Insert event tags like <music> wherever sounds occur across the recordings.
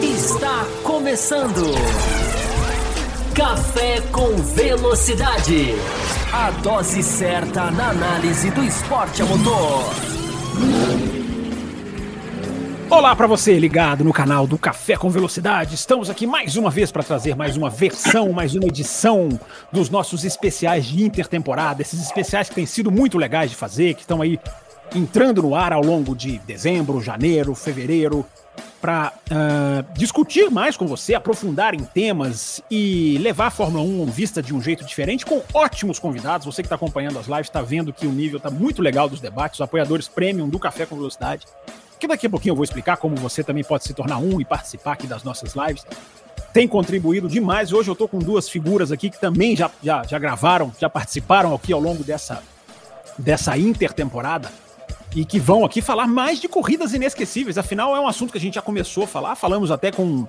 Está começando. Café com Velocidade. A dose certa na análise do esporte a motor. Olá para você ligado no canal do Café com Velocidade. Estamos aqui mais uma vez para trazer mais uma versão, mais uma edição dos nossos especiais de intertemporada, esses especiais que têm sido muito legais de fazer, que estão aí entrando no ar ao longo de dezembro, janeiro, fevereiro, para uh, discutir mais com você, aprofundar em temas e levar a Fórmula 1 vista de um jeito diferente, com ótimos convidados. Você que está acompanhando as lives está vendo que o nível está muito legal dos debates, os apoiadores premium do Café com Velocidade que daqui a pouquinho eu vou explicar como você também pode se tornar um e participar aqui das nossas lives. Tem contribuído demais. Hoje eu estou com duas figuras aqui que também já, já, já gravaram, já participaram aqui ao longo dessa, dessa intertemporada e que vão aqui falar mais de corridas inesquecíveis. Afinal, é um assunto que a gente já começou a falar, falamos até com,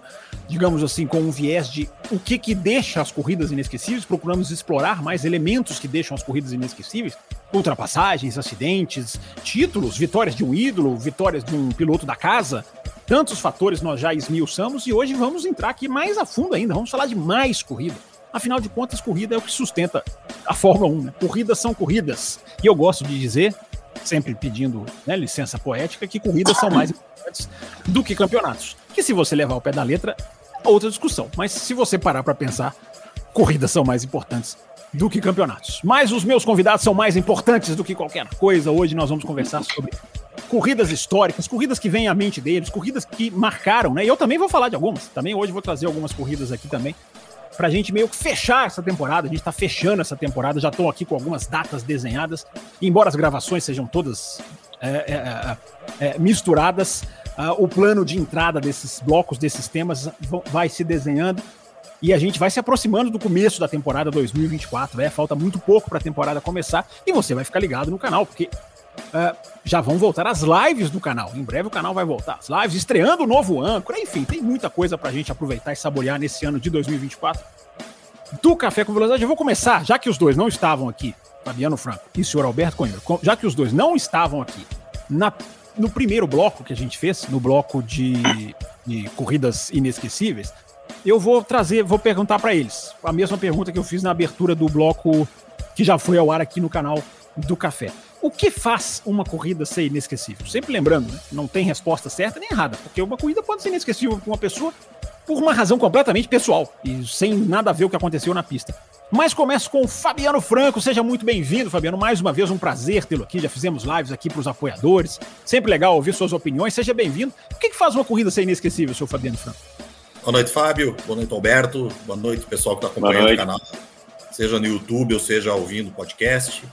digamos assim, com um viés de o que que deixa as corridas inesquecíveis, procuramos explorar mais elementos que deixam as corridas inesquecíveis, ultrapassagens, acidentes, títulos, vitórias de um ídolo, vitórias de um piloto da casa, tantos fatores nós já esmiuçamos e hoje vamos entrar aqui mais a fundo ainda, vamos falar de mais corrida. Afinal de contas, corrida é o que sustenta a Fórmula 1. Né? Corridas são corridas. E eu gosto de dizer sempre pedindo né, licença poética, que corridas são mais importantes do que campeonatos. Que se você levar o pé da letra, outra discussão. Mas se você parar para pensar, corridas são mais importantes do que campeonatos. Mas os meus convidados são mais importantes do que qualquer coisa. Hoje nós vamos conversar sobre corridas históricas, corridas que vêm à mente deles, corridas que marcaram, né? E eu também vou falar de algumas. Também hoje vou trazer algumas corridas aqui também pra gente meio que fechar essa temporada. A gente tá fechando essa temporada, já estou aqui com algumas datas desenhadas, embora as gravações sejam todas é, é, é, é misturadas, uh, o plano de entrada desses blocos, desses temas, vai se desenhando. E a gente vai se aproximando do começo da temporada 2024, é, falta muito pouco para a temporada começar e você vai ficar ligado no canal, porque Uh, já vão voltar as lives do canal. Em breve o canal vai voltar. As lives, estreando o novo âncora. Enfim, tem muita coisa pra gente aproveitar e saborear nesse ano de 2024. Do Café com Velocidade, eu vou começar, já que os dois não estavam aqui, Fabiano Franco e o senhor Alberto Coimbra, já que os dois não estavam aqui na, no primeiro bloco que a gente fez, no bloco de, de corridas inesquecíveis, eu vou trazer, vou perguntar para eles a mesma pergunta que eu fiz na abertura do bloco que já foi ao ar aqui no canal do Café. O que faz uma corrida ser inesquecível? Sempre lembrando, né? não tem resposta certa nem errada, porque uma corrida pode ser inesquecível para uma pessoa por uma razão completamente pessoal e sem nada a ver o que aconteceu na pista. Mas começo com o Fabiano Franco. Seja muito bem-vindo, Fabiano. Mais uma vez, um prazer tê-lo aqui. Já fizemos lives aqui para os apoiadores. Sempre legal ouvir suas opiniões. Seja bem-vindo. O que, que faz uma corrida ser inesquecível, seu Fabiano Franco? Boa noite, Fábio. Boa noite, Alberto. Boa noite, pessoal que está acompanhando o canal, seja no YouTube ou seja ouvindo o podcast.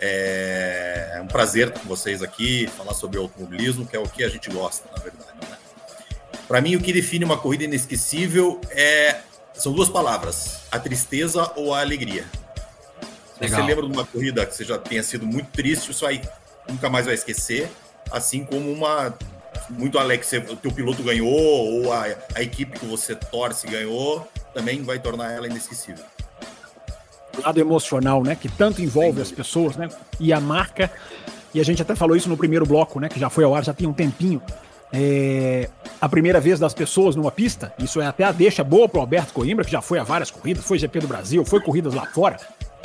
É um prazer estar com vocês aqui, falar sobre automobilismo, que é o que a gente gosta, na verdade. Né? Para mim, o que define uma corrida inesquecível é são duas palavras: a tristeza ou a alegria. Se você lembra de uma corrida que você já tenha sido muito triste, isso aí nunca mais vai esquecer. Assim como uma muito que o teu piloto ganhou ou a, a equipe que você torce ganhou, também vai tornar ela inesquecível lado emocional, né? Que tanto envolve as pessoas, né? E a marca. E a gente até falou isso no primeiro bloco, né? Que já foi ao ar, já tem um tempinho. É, a primeira vez das pessoas numa pista, isso é até a deixa boa pro Alberto Coimbra, que já foi a várias corridas, foi GP do Brasil, foi corridas lá fora.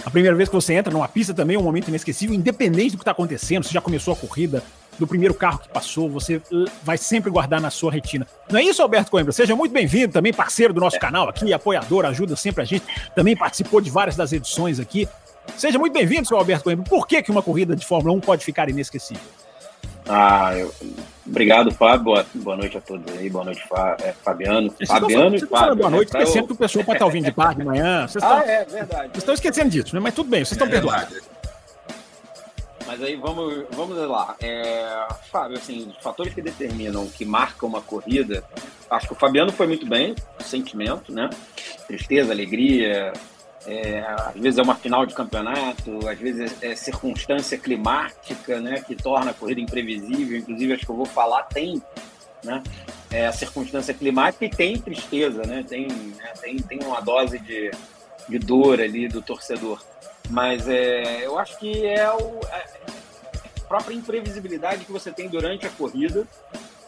A primeira vez que você entra numa pista também é um momento inesquecível, independente do que está acontecendo, se já começou a corrida, do primeiro carro que passou, você uh, vai sempre guardar na sua retina. Não é isso, Alberto Coimbra? Seja muito bem-vindo, também parceiro do nosso canal aqui, apoiador, ajuda sempre a gente, também participou de várias das edições aqui. Seja muito bem-vindo, seu Alberto Coimbra. Por que, que uma corrida de Fórmula 1 pode ficar inesquecível? Ah, eu... obrigado, Fábio. Boa, boa noite a todos aí. Boa noite, é, Fabiano. Vocês Fabiano estão, e Fábio. Boa noite, né? porque sempre o pessoal pode estar ouvindo de tarde, de manhã. <laughs> Vocês estão, ah, é, verdade. Vocês estão esquecendo disso, né? Mas tudo bem, vocês estão é, perdoados. Mas aí vamos, vamos lá. É, Fábio, assim, os fatores que determinam, que marcam uma corrida, acho que o Fabiano foi muito bem, sentimento, né? Tristeza, alegria, é, às vezes é uma final de campeonato, às vezes é circunstância climática, né, que torna a corrida imprevisível. Inclusive, acho que eu vou falar tem, né, é, a circunstância climática e tem tristeza, né, tem, né, tem, tem uma dose de, de dor ali do torcedor. Mas é, eu acho que é o, é, própria imprevisibilidade que você tem durante a corrida,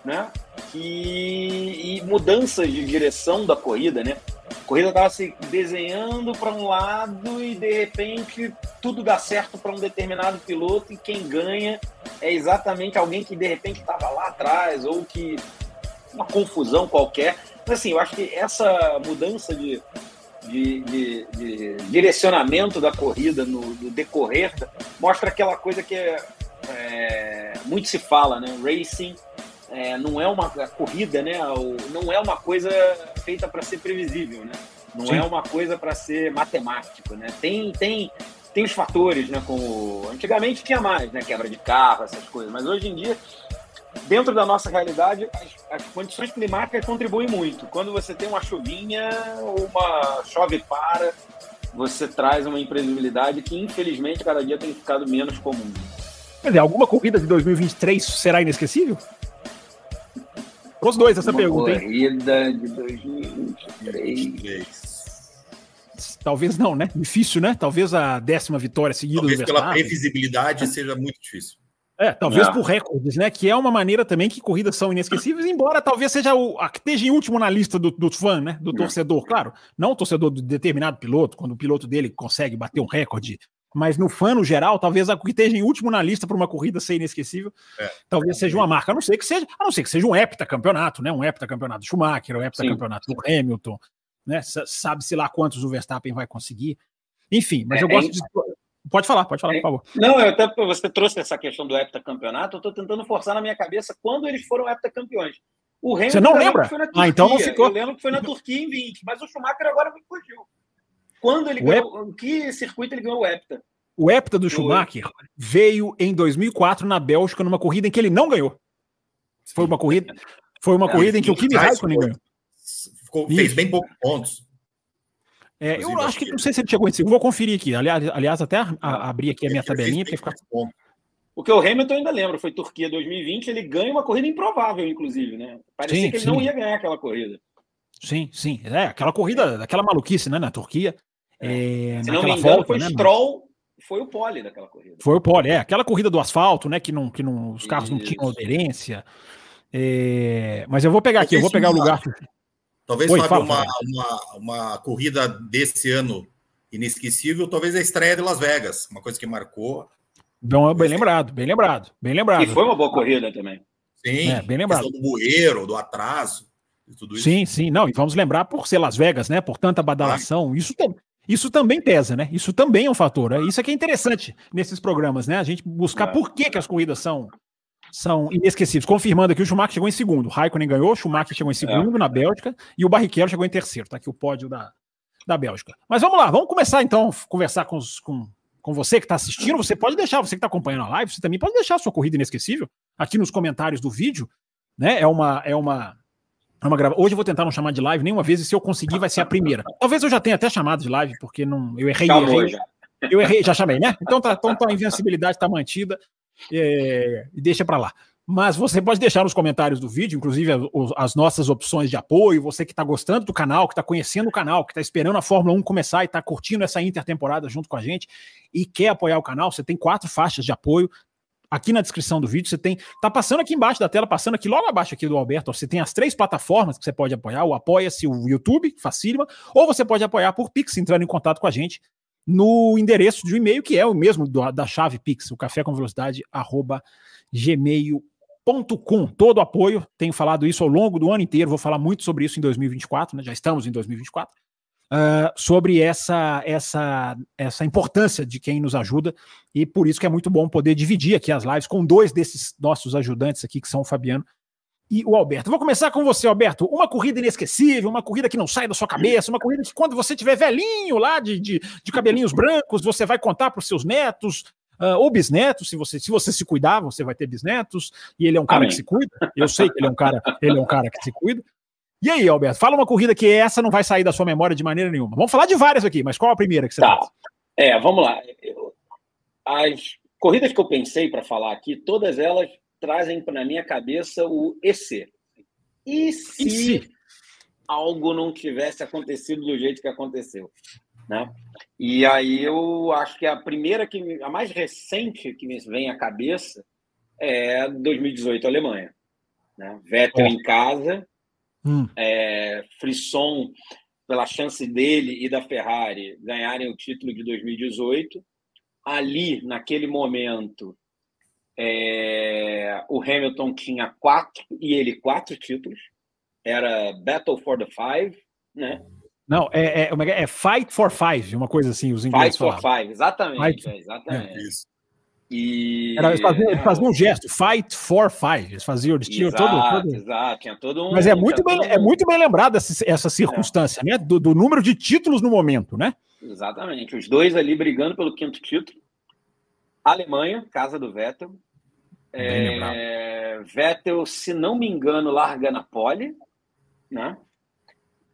né? Que, e mudanças de direção da corrida, né? A corrida estava se desenhando para um lado e de repente tudo dá certo para um determinado piloto e quem ganha é exatamente alguém que de repente estava lá atrás ou que uma confusão qualquer. Mas assim, eu acho que essa mudança de, de, de, de direcionamento da corrida no, no, decorrer mostra aquela coisa que é, é, muito se fala, né? Racing é, não é uma corrida, né? Não é uma coisa feita para ser previsível, né? Não Sim. é uma coisa para ser matemático, né? Tem, tem, tem os fatores, né? Como antigamente tinha mais, né? Quebra de carro, essas coisas. Mas hoje em dia dentro da nossa realidade, as, as, condições climáticas contribuem muito. Quando você tem uma chuvinha, uma chove para, você traz uma imprevisibilidade que, infelizmente, cada dia tem ficado menos comum. Quer dizer, alguma corrida de 2023 será inesquecível? Os dois, essa uma pergunta. Corrida hein? de 2023. Talvez não, né? Difícil, né? Talvez a décima vitória seguida Talvez do pela previsibilidade seja muito difícil. É, talvez por recordes, né? Que é uma maneira também que corridas são inesquecíveis, embora talvez seja o a que esteja em último na lista do, do fã, né? Do torcedor, claro. Não o torcedor de determinado piloto, quando o piloto dele consegue bater um recorde. Mas no fã, no geral, talvez a que esteja em último na lista para uma corrida ser inesquecível, é. talvez seja uma marca. A não ser que seja, a não ser que seja um heptacampeonato, né? Um heptacampeonato do Schumacher, um heptacampeonato do Hamilton, né? Sabe-se lá quantos o Verstappen vai conseguir. Enfim, mas é, eu gosto é, de Pode falar, pode falar, por favor. Não, eu até você trouxe essa questão do heptacampeonato, eu estou tentando forçar na minha cabeça quando eles foram heptacampeões. O Hamilton você não lembra? ah, então não ficou. Eu lembro que foi na Turquia em 20, mas o Schumacher agora me fugiu. Quando ele o ganhou, em que circuito ele ganhou o hepta? O hepta do Schumacher veio em 2004 na Bélgica numa corrida em que ele não ganhou. Foi uma corrida, foi uma corrida em que o Kimi Raikkonen ganhou. Ficou, fez bem poucos pontos. É, eu acho que não sei se ele chegou em segundo, vou conferir aqui. Aliás, aliás até a, a, abrir aqui a minha tabelinha para ficar. Porque o Hamilton ainda lembra, foi Turquia 2020, ele ganha uma corrida improvável, inclusive, né? Parecia sim, que ele sim. não ia ganhar aquela corrida. Sim, sim. É, aquela corrida, aquela maluquice, né, na Turquia. É, Se não me engano, volta, foi né, Stroll, foi o pole daquela corrida. Foi o pole, é. Aquela corrida do asfalto, né, que, não, que não, os carros Isso. não tinham aderência. É, mas eu vou pegar aqui, eu vou pegar o lugar. Talvez, Oi, Fábio, fala, uma, uma, uma, corrida desse ano inesquecível, talvez a estreia de Las Vegas, uma coisa que marcou. Bom, bem lembrado, bem lembrado, bem lembrado. E foi uma boa corrida também. Sim, é, bem lembrado. do bueiro, do atraso, tudo isso. Sim, sim, não, e vamos lembrar por ser Las Vegas, né, por tanta badalação, ah. isso, isso também pesa, né, isso também é um fator, né? isso é que é interessante nesses programas, né, a gente buscar é. por que, que as corridas são são inesquecíveis. Confirmando aqui, o Schumacher chegou em segundo. O Raikkonen ganhou, o Schumacher chegou em segundo é. na Bélgica e o Barrichello chegou em terceiro. Tá aqui o pódio da, da Bélgica. Mas vamos lá, vamos começar então a conversar com, os, com, com você que está assistindo. Você pode deixar, você que está acompanhando a live, você também pode deixar a sua corrida inesquecível aqui nos comentários do vídeo. Né? É uma. É uma é uma grava... Hoje eu vou tentar não chamar de live nenhuma vez, e se eu conseguir, vai ser a primeira. <laughs> Talvez eu já tenha até chamado de live, porque não, eu errei. Errei. Já. Eu errei, já chamei, né? Então, tá, então a invencibilidade está mantida é, e deixa para lá. Mas você pode deixar nos comentários do vídeo, inclusive as nossas opções de apoio. Você que está gostando do canal, que está conhecendo o canal, que está esperando a Fórmula 1 começar e está curtindo essa intertemporada junto com a gente e quer apoiar o canal, você tem quatro faixas de apoio. Aqui na descrição do vídeo você tem, tá passando aqui embaixo da tela, passando aqui logo abaixo aqui do Alberto, você tem as três plataformas que você pode apoiar, o Apoia-se, o YouTube, facílima, ou você pode apoiar por Pix, entrando em contato com a gente no endereço de um e-mail que é o mesmo do, da chave Pix, o café com velocidade, arroba gmail.com. Todo apoio, tenho falado isso ao longo do ano inteiro, vou falar muito sobre isso em 2024, né? já estamos em 2024. Uh, sobre essa, essa, essa importância de quem nos ajuda, e por isso que é muito bom poder dividir aqui as lives com dois desses nossos ajudantes aqui, que são o Fabiano e o Alberto. Vou começar com você, Alberto. Uma corrida inesquecível, uma corrida que não sai da sua cabeça, uma corrida que quando você tiver velhinho lá, de, de, de cabelinhos brancos, você vai contar para os seus netos, uh, ou bisnetos, se você, se você se cuidar, você vai ter bisnetos, e ele é um cara Amém. que se cuida. Eu sei que ele é um cara, ele é um cara que se cuida. E aí, Alberto, fala uma corrida que essa não vai sair da sua memória de maneira nenhuma. Vamos falar de várias aqui, mas qual a primeira que você tá. É, vamos lá. As corridas que eu pensei para falar aqui, todas elas trazem na minha cabeça o EC. E se, e se algo não tivesse acontecido do jeito que aconteceu? Né? E aí eu acho que a primeira que a mais recente que me vem à cabeça é 2018 Alemanha. Né? Vettel oh. em casa, hum. é, Frisson pela chance dele e da Ferrari ganharem o título de 2018. Ali, naquele momento, é, o Hamilton tinha quatro e ele quatro títulos. Era Battle for the Five, né? Não, é, é, é, é Fight for Five, uma coisa assim, os ingleses Fight for Five, exatamente. Fight, é, exatamente. É, isso. E... Era, eles, faziam, eles faziam um gesto, fight for five. Eles faziam, eles tinham exato, todo, todo. Exato, tinha todo um. Mas é muito, bem, é muito bem lembrada essa, essa circunstância, é. né? Do, do, número de títulos no momento, né? Exatamente. Os dois ali brigando pelo quinto título. Alemanha, casa do Vettel. É, Vettel, se não me engano, larga na pole, né?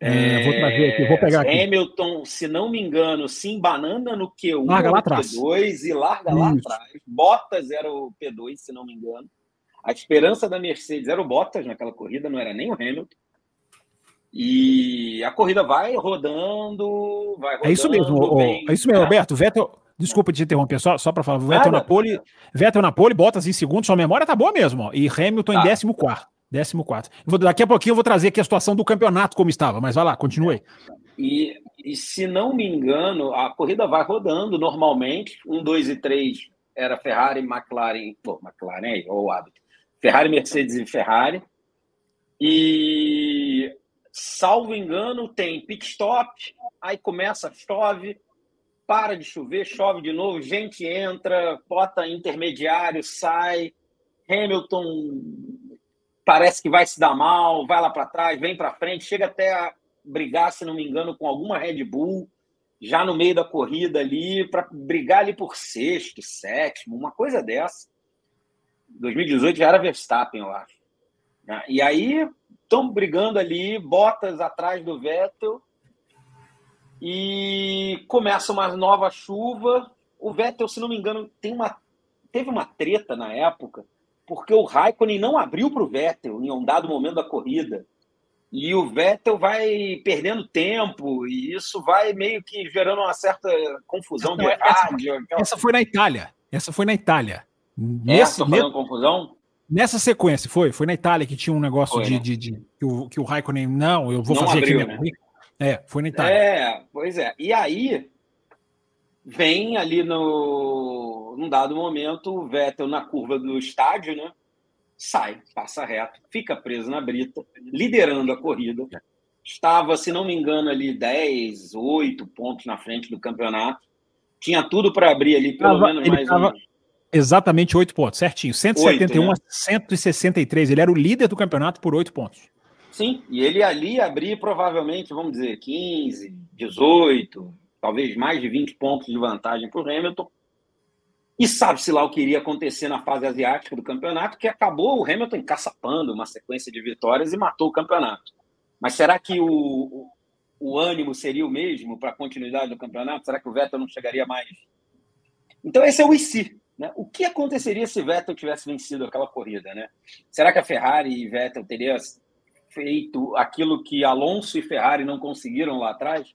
É, vou trazer aqui, vou pegar aqui. Hamilton, se não me engano, se embanana no Q1 larga lá atrás. P2 e larga Isso. lá atrás. Bottas era o P2, se não me engano. A esperança da Mercedes era o Bottas naquela corrida, não era nem o Hamilton. E a corrida vai rodando, vai rodando. É isso mesmo, bem, é isso mesmo, Roberto. Vettel, desculpa te interromper, só, só para falar. Vettel na pole, Vettel na pole, Bottas em segundo, sua memória tá boa mesmo. Ó, e Hamilton tá. em décimo quarto. Décimo quarto. Daqui a pouquinho eu vou trazer aqui a situação do campeonato como estava, mas vai lá, continue. E, e se não me engano, a corrida vai rodando normalmente. Um, dois e três era Ferrari, McLaren, pô, McLaren ou hábito. Ferrari, Mercedes e Ferrari. E salvo engano, tem pit stop, aí começa, chove, para de chover, chove de novo, gente entra, bota intermediário, sai. Hamilton parece que vai se dar mal, vai lá para trás, vem para frente, chega até a brigar, se não me engano, com alguma Red Bull já no meio da corrida ali, para brigar ali por sexto, sétimo, uma coisa dessa. 2018 já era Verstappen, eu acho. Né? E aí estão brigando ali, botas atrás do Vettel, e começa uma nova chuva. O Vettel, se não me engano, tem uma, teve uma treta na época porque o Raikkonen não abriu para o Vettel em um dado momento da corrida. E o Vettel vai perdendo tempo, e isso vai meio que gerando uma certa confusão de rádio. Essa, essa foi na Itália. Essa foi na Itália. Nesse, essa foi confusão? Nessa sequência, foi. Foi na Itália que tinha um negócio foi, de, né? de, de, que, o, que o Raikkonen, não, eu vou não fazer abriu, aqui. Né? É, foi na Itália. É, pois é. E aí, vem ali no num dado momento o Vettel na curva do estádio, né? Sai, passa reto, fica preso na brita, liderando a corrida. Estava, se não me engano, ali 10, 8 pontos na frente do campeonato. Tinha tudo para abrir ali, pelo tava, menos mais tava... um. Exatamente 8 pontos, certinho. 171 8, né? a 163. Ele era o líder do campeonato por 8 pontos. Sim, e ele ali abria provavelmente, vamos dizer, 15, 18, talvez mais de 20 pontos de vantagem para o Hamilton. E sabe-se lá o que iria acontecer na fase asiática do campeonato, que acabou o Hamilton encaçapando uma sequência de vitórias e matou o campeonato. Mas será que o, o, ânimo seria o mesmo para a continuidade do campeonato? Será que o Vettel não chegaria mais? Então, esse é o IC. Né? O que aconteceria se Vettel tivesse vencido aquela corrida? Né? Será que a Ferrari e Vettel teriam feito aquilo que Alonso e Ferrari não conseguiram lá atrás?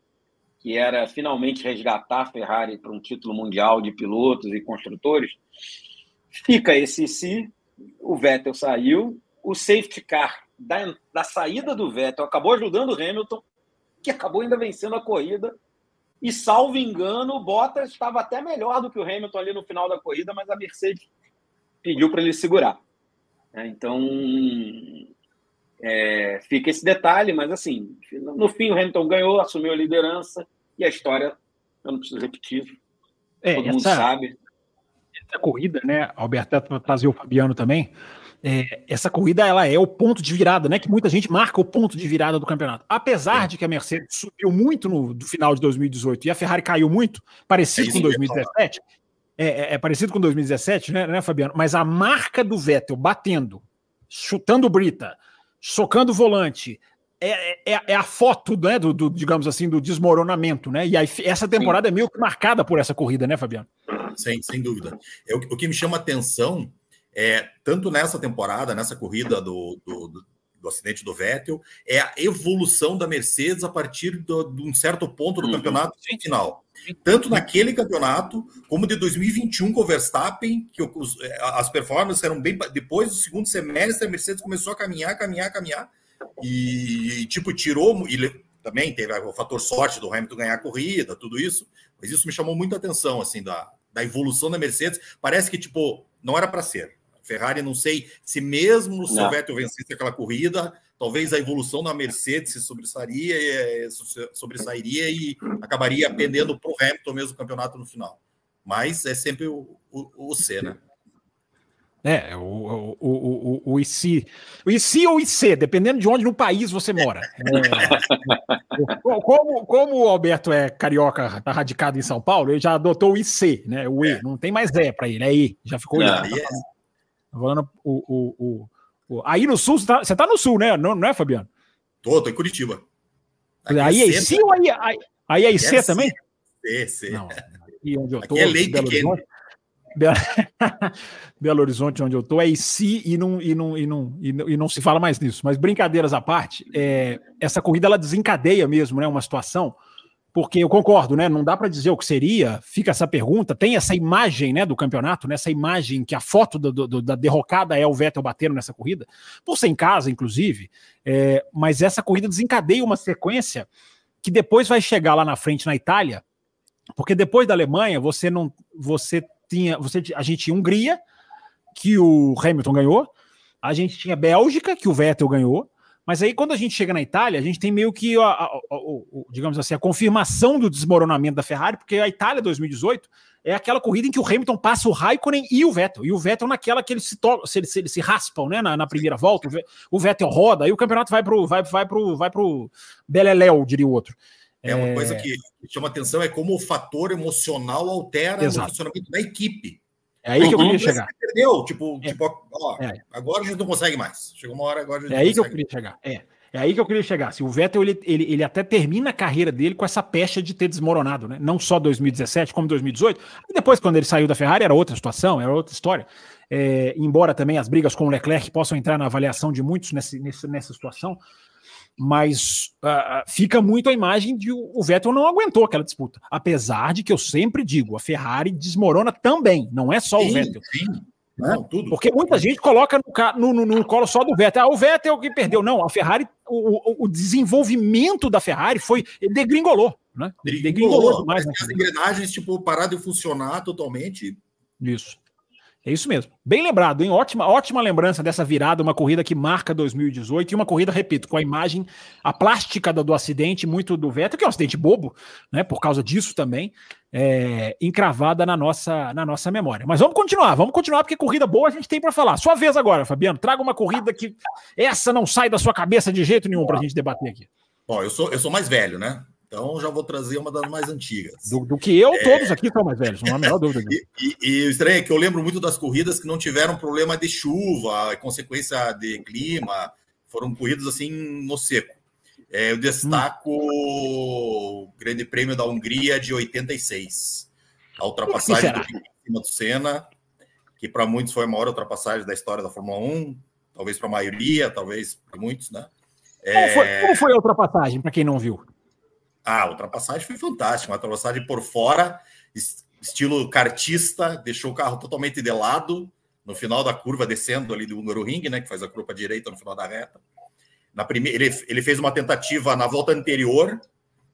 Que era finalmente resgatar a Ferrari para um título mundial de pilotos e construtores, fica esse se o Vettel saiu, o safety car da, da saída do Vettel acabou ajudando o Hamilton, que acabou ainda vencendo a corrida, e salvo engano, o Bottas estava até melhor do que o Hamilton ali no final da corrida, mas a Mercedes pediu para ele segurar. É, então, é, fica esse detalhe, mas assim, no fim o Hamilton ganhou, assumiu a liderança, e a história, eu não preciso repetir, é, todo essa, mundo sabe. Essa corrida, né, Alberto, para trazer o Fabiano também, é, essa corrida ela é o ponto de virada, né? Que muita gente marca o ponto de virada do campeonato. Apesar é. de que a Mercedes subiu muito no, no final de 2018 e a Ferrari caiu muito, parecido é com 2017. É, é, é, parecido com 2017, né, né, Fabiano? Mas a marca do Vettel batendo, chutando brita, socando o volante, é, é, é, a foto, né, do, do, digamos assim, do desmoronamento, né? E aí, essa temporada Sim. é meio que marcada por essa corrida, né, Fabiano? Sem, sem dúvida. É, o, o que me chama atenção é, tanto nessa temporada, nessa corrida do, do, do acidente do Vettel, é a evolução da Mercedes a partir do, de um certo ponto do uhum. campeonato final. Tanto naquele campeonato, como de 2021 com o Verstappen, que os, é, as performances eram bem. Depois do segundo semestre, a Mercedes começou a caminhar, caminhar, caminhar. E, e tipo, tirou. E também teve o fator sorte do Hamilton ganhar a corrida, tudo isso. Mas isso me chamou muita atenção, assim, da, da evolução da Mercedes. Parece que, tipo, não era para ser. Ferrari, não sei se mesmo se o Vettel vencesse aquela corrida, talvez a evolução da Mercedes se sobressairia, eh, sobressairia e acabaria pendendo para o Hamilton mesmo o campeonato no final. Mas é sempre o, o, o C, né? É, o, o, o, o, IC. O IC ou IC, dependendo de onde no país você mora. <laughs> É, como, como o Alberto é carioca, tá radicado em São Paulo, ele já adotou o IC, né? O E, é. não tem mais E para ele, é I, já ficou I. Tá falando, o, o, o, aí no sul, você tá, você tá no sul, né? Não, não é, Fabiano? Tô, tô em Curitiba. Aqui aí é IC ou aí, aí, aí é IC também? C, C. Não, e onde eu tô, Aqui é lei pequena. <laughs> Belo Horizonte, onde eu estou, é IC e não, e, não, e, não, e, não, e não se fala mais nisso. Mas brincadeiras à parte, é, essa corrida ela desencadeia mesmo né, uma situação, porque eu concordo, né? Não dá para dizer o que seria, fica essa pergunta, tem essa imagem né, do campeonato, né, essa imagem que a foto do, do, da derrocada é o Vettel batendo nessa corrida, por ser em casa, inclusive, é, mas essa corrida desencadeia uma sequência que depois vai chegar lá na frente na Itália, porque depois da Alemanha você não você tinha, você, a gente tinha Hungria, que o Hamilton ganhou, a gente tinha Bélgica, que o Vettel ganhou, mas aí quando a gente chega na Itália, a gente tem meio que, a, a, a, digamos assim, a confirmação do desmoronamento da Ferrari, porque a Itália 2018 é aquela corrida em que o Hamilton passa o Raikkonen e o Vettel, e o Vettel naquela que eles se, se, eles, se, raspam né, na, na, primeira volta, o Vettel roda, aí o campeonato vai pro, vai, vai pro, vai pro Beleléu, diria o outro. É uma coisa é. que chama atenção é como o fator emocional altera Exato. o funcionamento da equipe. É aí que eu queria chegar. Perdeu, tipo, é. tipo ó, é. agora a gente não consegue mais. Chegou uma hora agora a gente É aí que eu queria chegar. É. É aí que eu queria chegar. Se o Vettel ele, ele, ele até termina a carreira dele com essa pecha de ter desmoronado, né? Não só 2017 como 2018. E depois, quando ele saiu da Ferrari, era outra situação, era outra história. É, embora também as brigas com o Leclerc possam entrar na avaliação de muitos nessa, nessa situação, mas uh, fica muito a imagem de o, Vettel não aguentou aquela disputa. Apesar de que eu sempre digo, a Ferrari desmorona também, não é só sim, o Vettel. Sim. Não, tudo. Porque muita gente coloca no, no, no, colo só do Vettel. Ah, o Vettel que perdeu. Não, a Ferrari, o, o desenvolvimento da Ferrari foi. degringolou. Né? Degringolou, degringolou demais. Né? As engrenagens, tipo, pararam de funcionar totalmente. Isso. É isso mesmo. Bem lembrado, hein? Ótima, ótima lembrança dessa virada, uma corrida que marca 2018 e uma corrida, repito, com a imagem, a plástica do, do acidente, muito do Vettel, que é um acidente bobo, né? Por causa disso também, é, encravada na nossa, na nossa memória. Mas vamos continuar, vamos continuar, porque corrida boa a gente tem para falar. Sua vez agora, Fabiano. Traga uma corrida que essa não sai da sua cabeça de jeito nenhum para a gente debater aqui. Bom, eu sou, eu sou mais velho, né? Então já vou trazer uma das mais antigas. Do, do que eu, é... todos aqui são mais velhos, não há a menor dúvida. e, e, e, o estranho é que eu lembro muito das corridas que não tiveram problema de chuva, consequência de clima, foram corridas assim no seco. É, eu destaco hum. o Grande Prêmio da Hungria de 86. A ultrapassagem do em cima do Senna, que para muitos foi a maior ultrapassagem da história da Fórmula 1, talvez para a maioria, talvez para muitos, né? É... Como, foi, como foi a ultrapassagem, para quem não viu? Ah, a ultrapassagem foi fantástica, uma ultrapassagem por fora, estilo cartista, deixou o carro totalmente de lado, no final da curva, descendo ali do Hungaroring, né, que faz a curva direita no final da reta. Na primeira, ele, ele fez uma tentativa na volta anterior,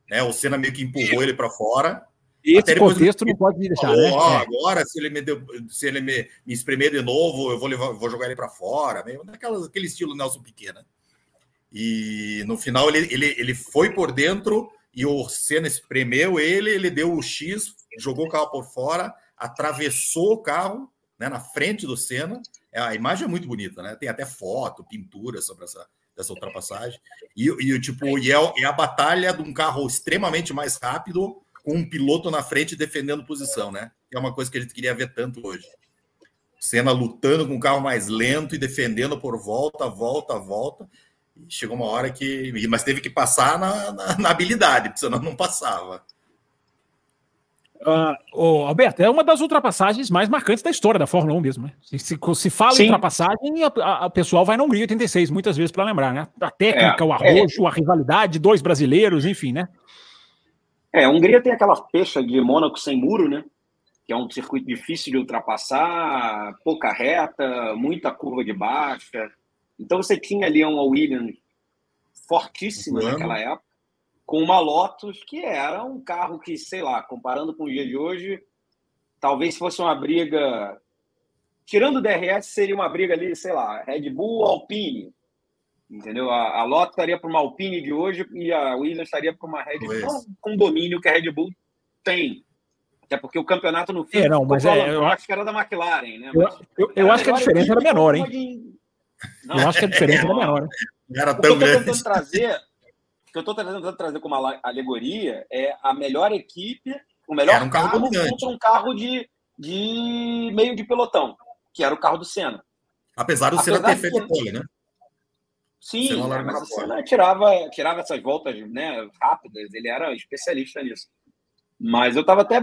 né, o Senna meio que empurrou ele para fora. Esse contexto não pode deixar, falou, né? É. Agora, se ele me deu, se ele me, me espremer de novo, eu vou levar, vou jogar ele para fora, meio naquela, aquele estilo Nelson Piquet, né? E no final ele, ele, ele foi por dentro, e o Senna espremeu ele, ele deu o X, jogou o carro por fora, atravessou o carro né, na frente do Senna. É, a imagem é muito bonita, né? Tem até foto, pintura sobre essa, essa ultrapassagem. E, e tipo, e é, é a batalha de um carro extremamente mais rápido com um piloto na frente defendendo posição, né? É uma coisa que a gente queria ver tanto hoje. Senna lutando com um carro mais lento e defendendo por volta, volta, volta chegou uma hora que. Mas teve que passar na, na, na habilidade, porque senão não passava. Uh, oh, Alberto, é uma das ultrapassagens mais marcantes da história da Fórmula 1 mesmo, né? Se, se, se fala Sim. em ultrapassagem, o pessoal vai na Hungria 86, muitas vezes para lembrar, né? A técnica, é, o arrojo, é. a rivalidade, dois brasileiros, enfim, né? É, a Hungria tem aquela fecha de Mônaco sem muro, né? Que é um circuito difícil de ultrapassar, pouca reta, muita curva de baixa. Então você tinha ali uma Williams fortíssima naquela época com uma Lotus que era um carro que, sei lá, comparando com o dia de hoje, talvez fosse uma briga. Tirando o DRS, seria uma briga ali, sei lá, Red Bull Alpine. Entendeu? A, a Lotus estaria para uma Alpine de hoje e a Williams estaria para uma Red Bull com o domínio que a Red Bull tem. Até porque o campeonato no fim. É, não, mas é, eu acho que era da McLaren, né? Eu, eu, eu acho que a diferença era menor, hein? De... Não, eu acho que a diferença era menor. Era tão grande. trazer que eu estou tentando trazer como alegoria é a melhor equipe, o melhor um carro, carro contra um carro de, de meio de pelotão, que era o carro do Senna. Apesar do Senna ter feito pole, né? Sim, é, mas o Senna tirava, tirava essas voltas né, rápidas, ele era especialista nisso. Mas eu estava até.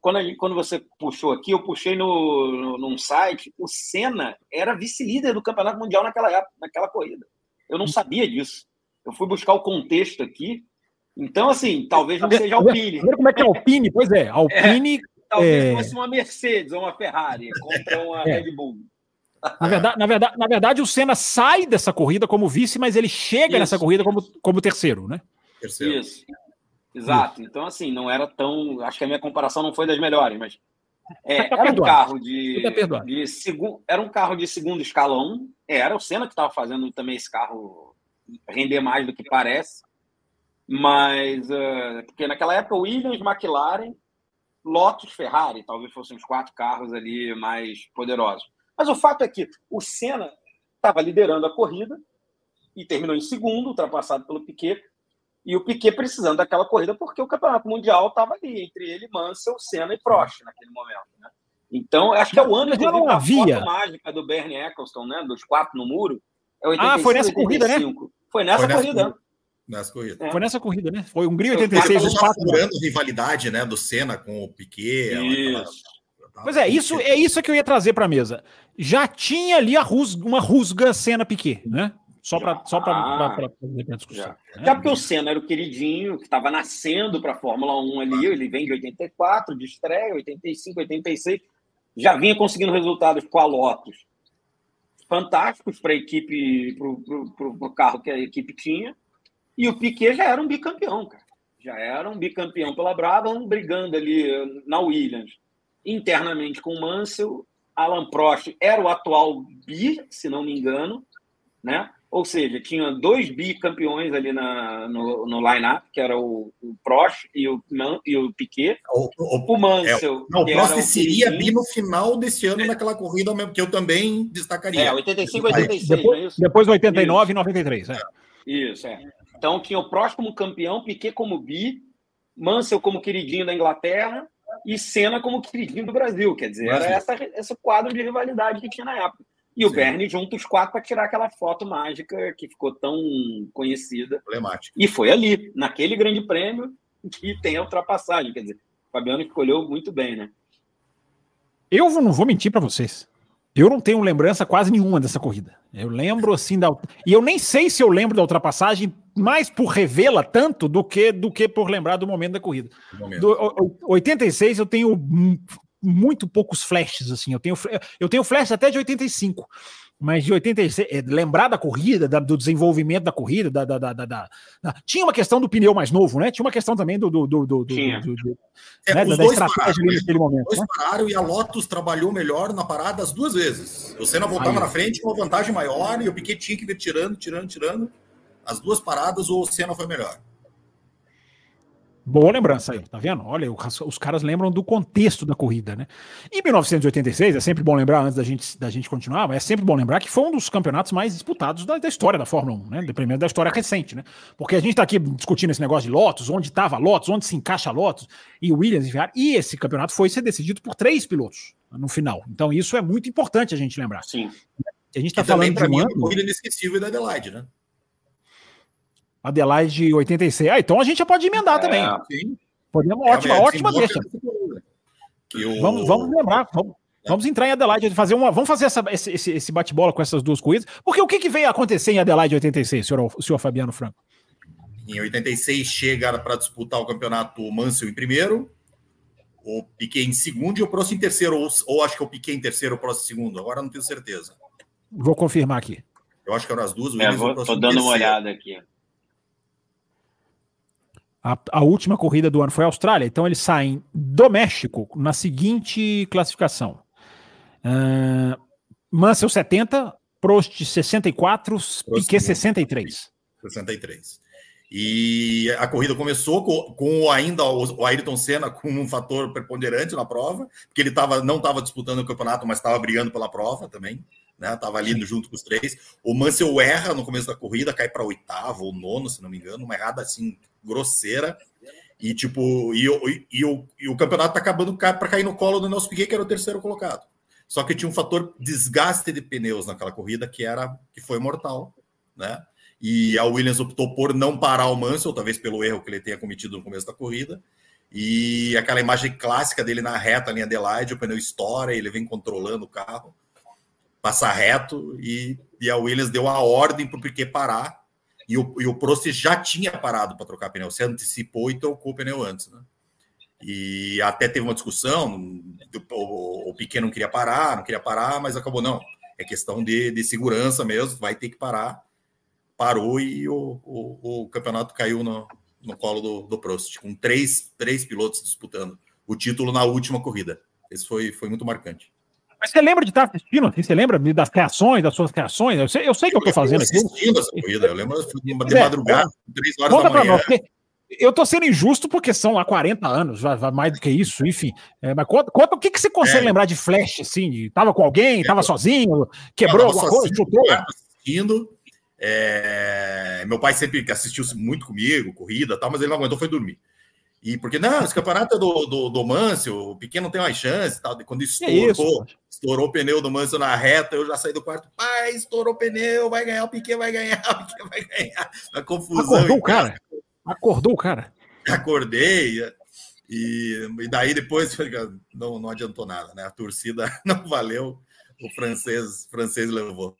Quando, gente, quando você puxou aqui, eu puxei no, no, num site. O Senna era vice-líder do Campeonato Mundial naquela época, naquela corrida. Eu não sabia disso. Eu fui buscar o contexto aqui. Então, assim, talvez não seja Alpine. Como é que é Alpine? Pois é, Alpine. É, talvez é... fosse uma Mercedes ou uma Ferrari contra uma é. Red Bull. Na verdade, na, verdade, na verdade, o Senna sai dessa corrida como vice, mas ele chega Isso. nessa corrida como, como terceiro, né? Terceiro. Isso. Exato. Então, assim, não era tão. Acho que a minha comparação não foi das melhores, mas. É, tá era um carro de, tá de segundo, era um carro de segundo escalão. Era o Senna que estava fazendo também esse carro render mais do que parece. Mas, uh, porque naquela época, Williams, McLaren, Lotus, Ferrari, talvez fossem os quatro carros ali mais poderosos. Mas o fato é que o Senna estava liderando a corrida e terminou em segundo, ultrapassado pelo Piquet. E o Piquet precisando daquela corrida porque o campeonato mundial estava ali entre ele, Mansell, Senna e Prost naquele momento. Né? Então, acho que é o ano de não havia. foto mágica do Bernie Eccleston, né? dos quatro no muro. É 85, ah, foi nessa 85. corrida, né? Foi nessa, Foi nessa corrida. corrida. Nessa corrida. É. Foi nessa corrida, né? Foi Hungria 86, os quatro. Né? rivalidade, né, do Senna com o Piquet. Isso. Pois é, isso é isso que eu ia trazer para a mesa. Já tinha ali a rusga, uma rusga Senna Piquet, né? Só para só para fazer a discussão. Já. Né? porque o Senna era o queridinho que estava nascendo para a Fórmula 1 ali, ele vem de 84, de estreia, 85, 86, já vinha conseguindo resultados com a Lotus fantásticos para a equipe, para o carro que a equipe tinha. E o Piquet já era um bicampeão, cara. Já era um bicampeão pela Brabham, brigando ali na Williams, internamente com o Mansell. Alan Prost era o atual bi, se não me engano, né? Ou seja, tinha dois bicampeões ali na, no, no line-up, que era o, o Prost e o, e o Piquet. O, o, o Mansell. É, não, o Prost seria bi no final desse ano é. naquela corrida mesmo, que eu também destacaria. É, 85 86, depois, é isso? Depois 89 isso. e 93. É. Isso, é. Então tinha o Prost como campeão, Piquet como bi, Mansell como queridinho da Inglaterra e Senna como queridinho do Brasil. Quer dizer, Brasil. era essa, esse quadro de rivalidade que tinha na época. E o Bernie junto os quatro para tirar aquela foto mágica que ficou tão conhecida. Emblemática. E foi ali, naquele grande prêmio, que tem a ultrapassagem. Quer dizer, o Fabiano escolheu muito bem, né? Eu não vou mentir para vocês. Eu não tenho lembrança quase nenhuma dessa corrida. Eu lembro assim da. E eu nem sei se eu lembro da ultrapassagem mais por revê-la tanto do que do que por lembrar do momento da corrida. Momento. Do 86 eu tenho muito poucos flashes, assim. Eu tenho, eu tenho flash até de 85, mas de 86, é, lembrar da corrida, da, do desenvolvimento da corrida, da, da, da, da, Tinha uma questão do pneu mais novo, né? Tinha uma questão também do. do, do, do, do, do é, né? da estratégia pararam, naquele momento. Os dois né? pararam e a Lotus trabalhou melhor na parada as duas vezes. O Senna voltava Aí. na frente com uma vantagem maior e o Piquet tinha que vir tirando, tirando, tirando. As duas paradas, o Senna foi melhor. Boa lembrança aí, tá vendo? Olha, os caras lembram do contexto da corrida, né? Em 1986, é sempre bom lembrar, antes da gente, da gente continuar, é sempre bom lembrar que foi um dos campeonatos mais disputados da, da história da Fórmula 1, né? Primeiro da história recente, né? Porque a gente tá aqui discutindo esse negócio de Lotus, onde estava Lotus, onde se encaixa Lotus, e Williams e Ferrari, e esse campeonato foi ser decidido por três pilotos no final. Então isso é muito importante a gente lembrar. Sim. A gente tá falando de um mim, ano... É corrida inesquecível da Adelaide, né? Adelaide 86. Ah, então a gente já pode emendar é, também. Sim. Podemos, ótima, é, ótima deixa. Eu... Vamos, vamos lembrar, vamos, vamos entrar em Adelaide, fazer uma, vamos fazer essa, esse, esse bate-bola com essas duas corridas, porque o que, que veio acontecer em Adelaide 86, senhor, senhor Fabiano Franco? Em 86 chega para disputar o campeonato o Mansell em primeiro, o Piquet em segundo e o Prost em terceiro, ou, ou acho que é o Piquet em terceiro, o Prost em segundo, agora não tenho certeza. Vou confirmar aqui. Eu acho que eram as duas. É, vou, tô dando uma olhada aqui. A, a, última corrida do ano foi a Austrália, então eles saem do México na seguinte classificação: uh, Mansell 70, Prost 64, Prost Piquet 63. 63. E a corrida começou com, com ainda o, Ayrton Senna com um fator preponderante na prova, porque ele tava, não estava disputando o campeonato, mas estava brigando pela prova também, né? Tava ali junto com os três. O Mansell erra no começo da corrida, cai para oitavo ou nono, se não me engano, uma errada assim grosseira. E tipo, e, e, e, o, e o campeonato tá acabando para cair no colo do Nelson Piquet, que era o terceiro colocado. Só que tinha um fator desgaste de pneus naquela corrida que era que foi mortal, né? E a Williams optou por não parar o Mansell, talvez pelo erro que ele tenha cometido no começo da corrida. E aquela imagem clássica dele na reta em Adelaide, o pneu estoura, ele vem controlando o carro, passa reto e, e a Williams deu a ordem para o Piquet parar. E o, e o Prost já tinha parado para trocar pneu, se antecipou e trocou o pneu antes, né? E até teve uma discussão, o, o Piquet não queria parar, não queria parar, mas acabou não. É questão de, de segurança mesmo, vai ter que parar parou e o, o, o campeonato caiu no, no colo do, do Prost, com três, três pilotos disputando o título na última corrida. Esse foi, foi muito marcante. Mas você lembra de estar assistindo? Assim? Você lembra das reações, das suas reações? Eu sei, eu sei o que eu estou fazendo aqui. corrida. Eu lembro de é, madrugada, é, três horas Conta da manhã. Nós, eu tô sendo injusto porque são lá 40 anos, mais do que isso, enfim. É, mas conta, conta, o que, que você consegue é. lembrar de Flash, assim? tava com alguém, tava sozinho, quebrou alguma coisa, chutou? Assistindo, é... Meu pai sempre assistiu muito comigo, corrida tal, mas ele não aguentou, foi dormir. E porque, não, esse campeonato é do, do, do Mansell, o pequeno tem mais chance tal. Quando estourou, é estourou o pneu do Mansell na reta, eu já saí do quarto, pai, estourou o pneu, vai ganhar, o Piquet vai ganhar, <laughs> o Piquet vai ganhar. A confusão. Acordou o cara. Acordou o cara. Acordei. E, e daí depois <laughs> não, não adiantou nada, né? A torcida <laughs> não valeu, o francês, francês levou.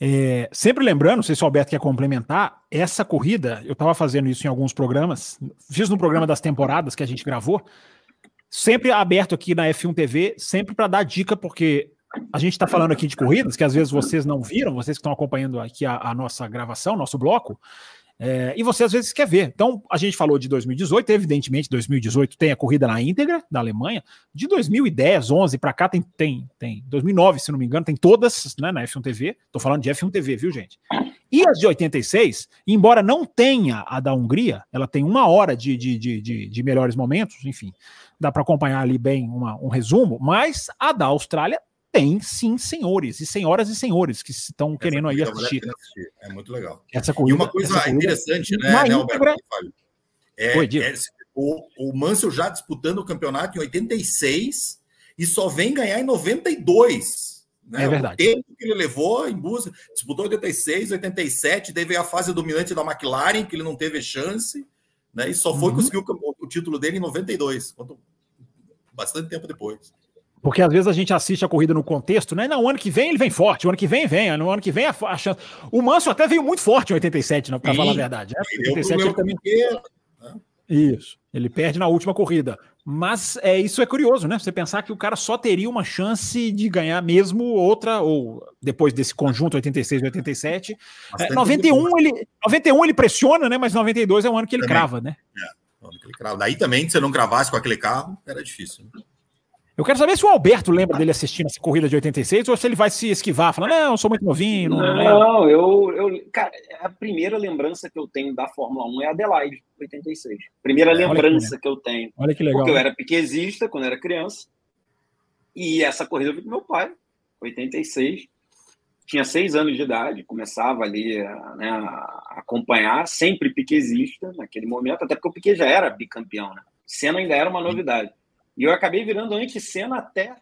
É, sempre lembrando, não sei se o Alberto quer complementar, essa corrida, eu estava fazendo isso em alguns programas, fiz no programa das temporadas que a gente gravou, sempre aberto aqui na F1 TV, sempre para dar dica, porque a gente está falando aqui de corridas, que às vezes vocês não viram, vocês que estão acompanhando aqui a, a nossa gravação, nosso bloco, é, e você às vezes quer ver. Então, a gente falou de 2018, evidentemente, 2018 tem a corrida na íntegra da Alemanha. De 2010, 11 para cá tem, tem, tem 2009, se não me engano, tem todas né, na F1 TV. Estou falando de F1 TV, viu, gente? E as de 86, embora não tenha a da Hungria, ela tem uma hora de, de, de, de, de melhores momentos, enfim, dá para acompanhar ali bem uma, um resumo, mas a da Austrália tem sim senhores e senhoras e senhores que estão querendo aí assistir. assistir. É muito legal. Essa corrida, e uma coisa interessante, né, né Alberto? É, é, o, o Mansell já disputando o campeonato em 86 e só vem ganhar em 92. Né? É verdade. O tempo que ele levou em busca, disputou 86, 87, teve a fase dominante da McLaren, que ele não teve chance, né? E só foi uhum. conseguir o, o, título dele em 92, bastante tempo depois. Porque às vezes a gente assiste a corrida no contexto, né? Não, o ano que vem ele vem forte, o ano que vem vem, no ano que vem a, a chance. O Manso até veio muito forte em 87, né, para falar a verdade. Né? 87 ele também. Né? Isso, ele perde na última corrida. Mas é isso é curioso, né? Você pensar que o cara só teria uma chance de ganhar mesmo outra, ou depois desse conjunto 86 e 87. É, 91, ele, 91 ele pressiona, né? Mas 92 é o ano que ele também. crava, né? É, o ano que ele crava. Daí também, se você não cravasse com aquele carro, era difícil. Né? Eu quero saber se o Alberto lembra dele assistindo essa corrida de 86 ou se ele vai se esquivar, falando, não, eu sou muito novinho. Não, não eu, eu. Cara, a primeira lembrança que eu tenho da Fórmula 1 é Adelaide, 86. Primeira lembrança que, que, eu tenho. Olha que legal. Porque eu era piquezista quando era criança. E essa corrida eu vi com meu pai, 86. Tinha seis anos de idade, começava ali né, a acompanhar, sempre piquezista naquele momento, até porque o Piquet já era bicampeão, né? Senna ainda era uma novidade. E eu acabei virando anti-cena até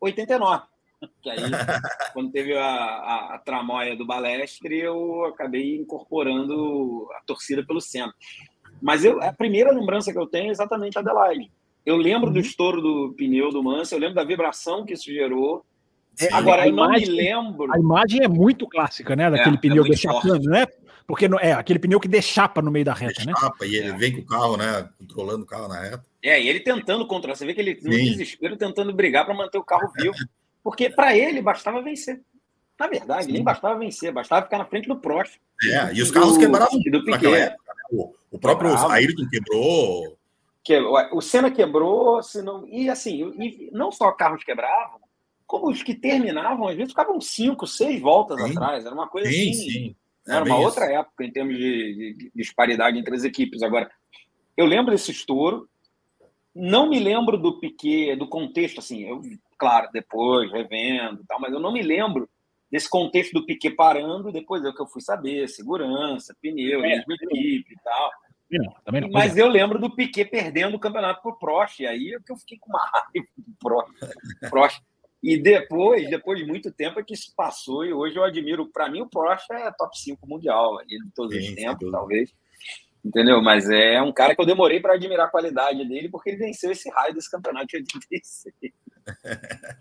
89. <laughs> Que aí, <laughs> quando teve a, a, a, tramóia do Balestre, eu acabei incorporando a torcida pelo Senna. Mas eu, a primeira lembrança que eu tenho é exatamente a Adelaide. Eu lembro uhum. do estouro do pneu do Mansell, eu lembro da vibração que isso gerou. É, Agora, eu imagem, não me lembro. A imagem é muito clássica, né? Daquele é, pneu é deixapando, né? Porque é aquele pneu que deixapa no meio da reta, né? deixapa, né? e ele vem com o carro, né? Controlando o carro na reta. É, e ele tentando controlar. Você vê que ele, no Sim. desespero, tentando brigar para manter o carro vivo. Porque para ele bastava vencer. Na verdade, Sim. nem bastava vencer, bastava ficar na frente do Prost. É, e os carros do, quebravam do naquela época. Né? O, o próprio Quebrava. Ayrton quebrou. Que, o Senna quebrou, senão, e assim, e não só carros quebravam, como os que terminavam, às vezes ficavam cinco, seis voltas sim. atrás. Era uma coisa sim, assim. Sim. É era uma outra isso. época em termos de, de, de, disparidade entre as equipes. Agora, eu lembro desse estouro, não me lembro do Piquet, do contexto, assim, eu, claro, depois, revendo tal, mas eu não me lembro desse contexto do Piquet parando, depois é o que eu fui saber, segurança, pneu, é, mesma equipe e tal. Não, não, Mas é. eu lembro do Piquet perdendo o campeonato pro Prost, e aí é que eu fiquei com uma <laughs> raiva do Prost. Prost. E depois, depois de muito tempo, é que isso passou, e hoje eu admiro. Para mim, o Prost é top 5 mundial, de todos Sim, os tempos, talvez. Entendeu? Mas é um cara que eu demorei para admirar a qualidade dele, porque ele venceu esse raio desse campeonato de 86.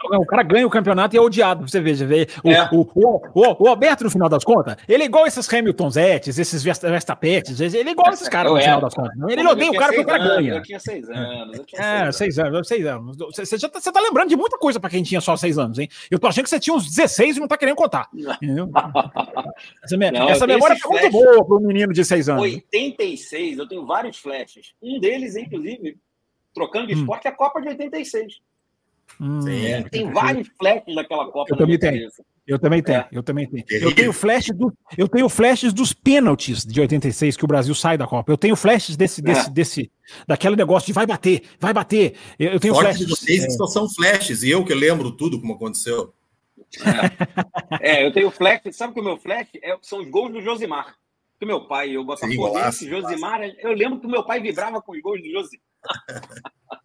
O cara ganha o campeonato e é odiado. Você veja, vê, o, é. o, o, o, Alberto, no final das contas, ele é igual esses Hamiltonzetes, esses Verstapetes, ele é igual esses caras no final das contas. Ele Pô, odeia o cara porque o cara ganha. Eu tinha seis anos. Eu tinha é, seis anos, seis anos. Você, já tá, você tá lembrando de muita coisa para quem tinha só seis anos, hein? Eu tô achando que você tinha uns 16 e não tá querendo contar. <laughs> essa, não, essa memória é muito boa para um menino de seis anos. 86, eu tenho vários flashes. Um deles, inclusive, trocando de hum. esporte, é a Copa de 86. Hum, Sim, tem vários flashes daquela Copa. Eu também tenho. Eu também tenho, é. eu também tenho. Eu tenho flashes do, eu tenho flashes dos pênaltis de 86 que o Brasil sai da Copa. Eu tenho flashes desse, desse, é. desse, daquele negócio de vai bater, vai bater. Eu, eu tenho flashes. de vocês é. só são flashes e eu que lembro tudo como aconteceu. É, é eu tenho flash. Sabe que o meu flash é, são os gols do Josimar. Que meu pai, eu Botafoguense, Josimar, eu lembro que o meu pai vibrava com os gols do Josimar. <laughs>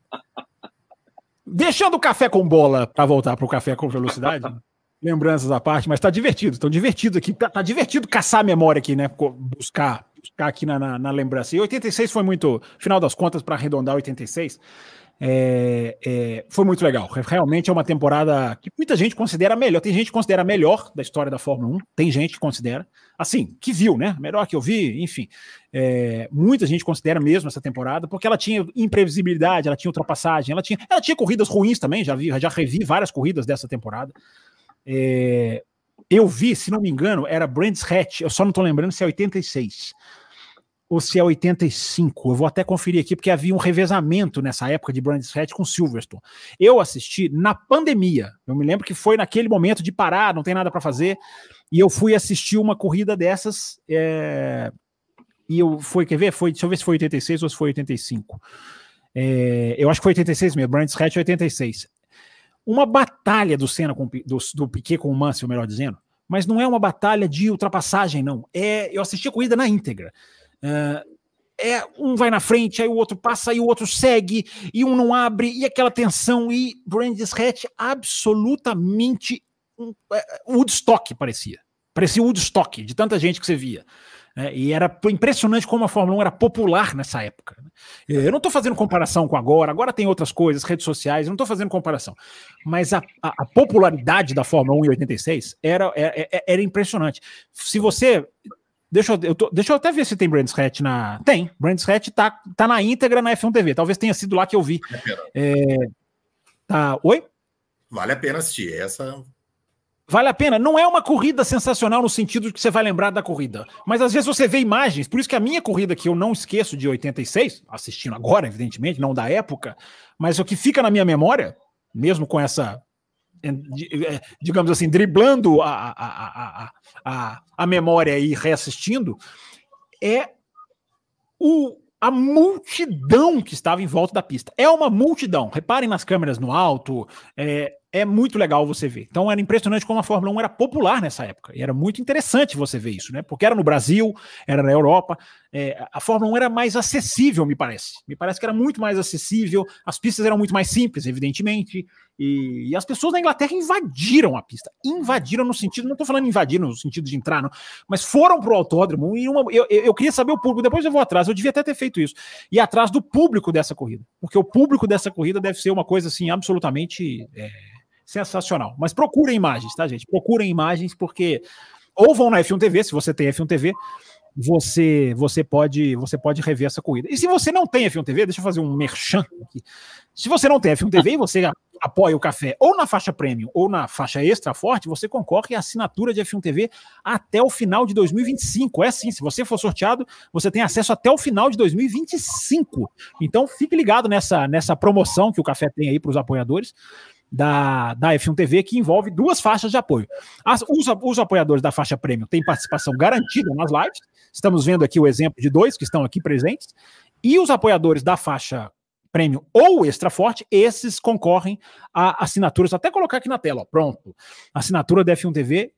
Deixando o café com bola para voltar para o café com velocidade. <laughs> lembranças à parte, mas tá divertido, tão divertido aqui, tá, tá, divertido caçar a memória aqui, né? Buscar, buscar aqui na, na, na, lembrança. E 86 foi muito, final das contas, para arredondar 86, é, é, foi muito legal. Realmente é uma temporada que muita gente considera melhor. Tem gente que considera melhor da história da Fórmula 1, tem gente que considera, assim, que viu, né? Melhor que eu vi, enfim. É, muita gente considera mesmo essa temporada, porque ela tinha imprevisibilidade, ela tinha ultrapassagem, ela tinha, ela tinha corridas ruins também, já vi, já revi várias corridas dessa temporada. É, eu vi, se não me engano, era Brands Hatch, eu só não estou lembrando se é 86 ou se é 85. Eu vou até conferir aqui, porque havia um revezamento nessa época de Brands Hatch com Silverstone. Eu assisti na pandemia. Eu me lembro que foi naquele momento de parar, não tem nada para fazer, e eu fui assistir uma corrida dessas. É... E eu fui, quer ver? Foi, deixa eu ver se foi 86 ou se foi 85. É, eu acho que foi 86 mesmo, Brands Hatch 86. Uma batalha do Senna com do, do Piquet com o Mansell, melhor dizendo, mas não é uma batalha de ultrapassagem, não. É, eu assisti a corrida na íntegra. É um vai na frente, aí o outro passa, aí o outro segue, e um não abre, e aquela tensão, e Brands Hatch absolutamente um, é, Woodstock parecia. Parecia Woodstock, de tanta gente que você via. É, e era impressionante como a Fórmula 1 era popular nessa época. Né? Eu não estou fazendo comparação com agora, agora tem outras coisas, redes sociais, eu não estou fazendo comparação. Mas a, a, a, popularidade da Fórmula 1 em 86 era, era, é, é, era impressionante. Se você Deixa eu, eu tô, deixa eu até ver se tem Brands Hatch na. Tem. Brands Hatch tá, tá na íntegra na F1 TV. Talvez tenha sido lá que eu vi. É, tá. Oi? Vale a pena assistir. Essa. Vale a pena. Não é uma corrida sensacional no sentido de que você vai lembrar da corrida. Mas às vezes você vê imagens. Por isso que a minha corrida, que eu não esqueço de 86, assistindo agora, evidentemente, não da época, mas o que fica na minha memória, mesmo com essa digamos assim, driblando a, a, a, a, a memória e reassistindo, é o, a multidão que estava em volta da pista. É uma multidão. Reparem nas câmeras no alto. É, é muito legal você ver. Então era impressionante como a Fórmula 1 era popular nessa época. E era muito interessante você ver isso, né? Porque era no Brasil, era na Europa. É, a Fórmula 1 era mais acessível, me parece. Me parece que era muito mais acessível, as pistas eram muito mais simples, evidentemente, e, e as pessoas na Inglaterra invadiram a pista. Invadiram no sentido, não estou falando invadir no sentido de entrar, não, mas foram para o autódromo e uma, eu, eu, eu, queria saber o público, depois eu vou atrás, eu devia até ter feito isso, e atrás do público dessa corrida, porque o público dessa corrida deve ser uma coisa assim absolutamente é, sensacional. Mas procurem imagens, tá, gente? Procurem imagens, porque ou vão na F1 TV, se você tem F1 TV, você você pode você pode rever essa corrida. E se você não tem F1 TV, deixa eu fazer um merchan aqui. Se você não tem F1 TV e você apoia o café ou na faixa premium ou na faixa extra forte, você concorre à assinatura de F1 TV até o final de 2025. É assim, se você for sorteado, você tem acesso até o final de 2025. Então fique ligado nessa nessa promoção que o café tem aí para os apoiadores da, da F1 TV, que envolve duas faixas de apoio. As, os, os apoiadores da faixa premium têm participação garantida nas lives, estamos vendo aqui o exemplo de dois que estão aqui presentes, e os apoiadores da faixa prêmio ou extra forte, esses concorrem a assinaturas. Até colocar aqui na tela, ó, pronto. Assinatura da F1 TV.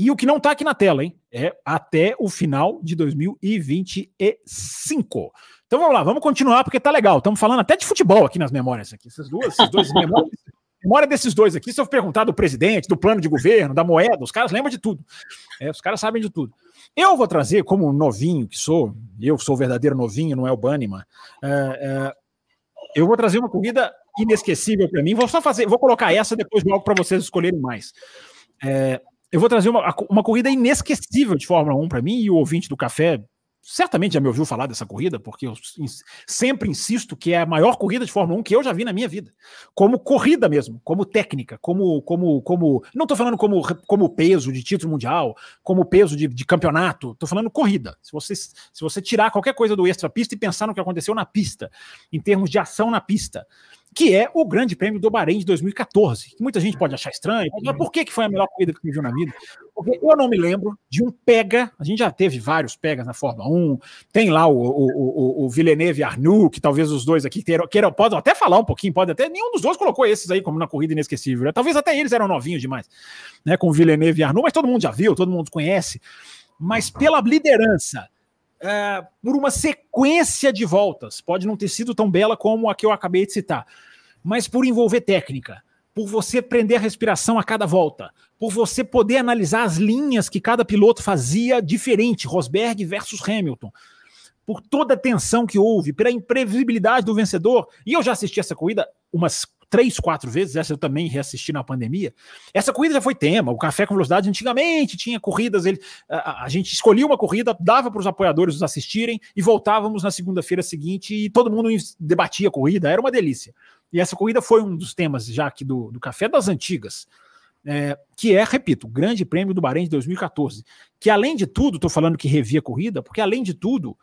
E o que não está aqui na tela, hein? É até o final de 2025. Então vamos lá, vamos continuar porque tá legal. Estamos falando até de futebol aqui nas memórias aqui. Essas duas, esses dois <laughs> memórias memória desses dois aqui, se eu perguntar do presidente, do plano de governo, da moeda, os caras lembram de tudo. É, os caras sabem de tudo. Eu vou trazer, como novinho que sou, eu sou o verdadeiro novinho, não é o Banniman, é, é, eu vou trazer uma corrida inesquecível para mim. Vou só fazer, vou colocar essa depois logo para vocês escolherem mais. É, eu vou trazer uma, uma corrida inesquecível de Fórmula 1 para mim e o ouvinte do café certamente já me ouviu falar dessa corrida, porque eu sempre insisto que é a maior corrida de Fórmula 1 que eu já vi na minha vida. Como corrida mesmo, como técnica, como. como, como não estou falando como, como peso de título mundial, como peso de, de campeonato, estou falando corrida. Se você, se você tirar qualquer coisa do extra-pista e pensar no que aconteceu na pista, em termos de ação na pista, que é o Grande Prêmio do Bahrein de 2014. muita gente pode achar estranho, mas por que, que foi a melhor corrida que viu na vida? Porque eu não me lembro de um pega, a gente já teve vários pegas na Fórmula 1, tem lá o, o, o, o Villeneuve e Arnoux, que talvez os dois aqui queiram, queiram, podem até falar um pouquinho, pode até, nenhum dos dois colocou esses aí como na corrida inesquecível, né? talvez até eles eram novinhos demais, né, com o Villeneuve e Arnoux, mas todo mundo já viu, todo mundo conhece, mas pela liderança, é, por uma sequência de voltas. Pode não ter sido tão bela como a que eu acabei de citar, mas por envolver técnica, por você prender a respiração a cada volta, por você poder analisar as linhas que cada piloto fazia diferente, Rosberg versus Hamilton, por toda a tensão que houve, pela imprevisibilidade do vencedor. E eu já assisti essa corrida umas três, quatro vezes, essa eu também reassisti na pandemia. Essa corrida já foi tema, o Café com Velocidade antigamente tinha corridas, ele, a, a gente escolhia uma corrida, dava para os apoiadores os assistirem e voltávamos na segunda-feira seguinte e todo mundo debatia a corrida, era uma delícia. E essa corrida foi um dos temas já aqui do, do Café das Antigas. É, que é, repito, o Grande Prêmio do Bahrein de 2014. Que além de tudo, estou falando que revia a corrida, porque além de tudo,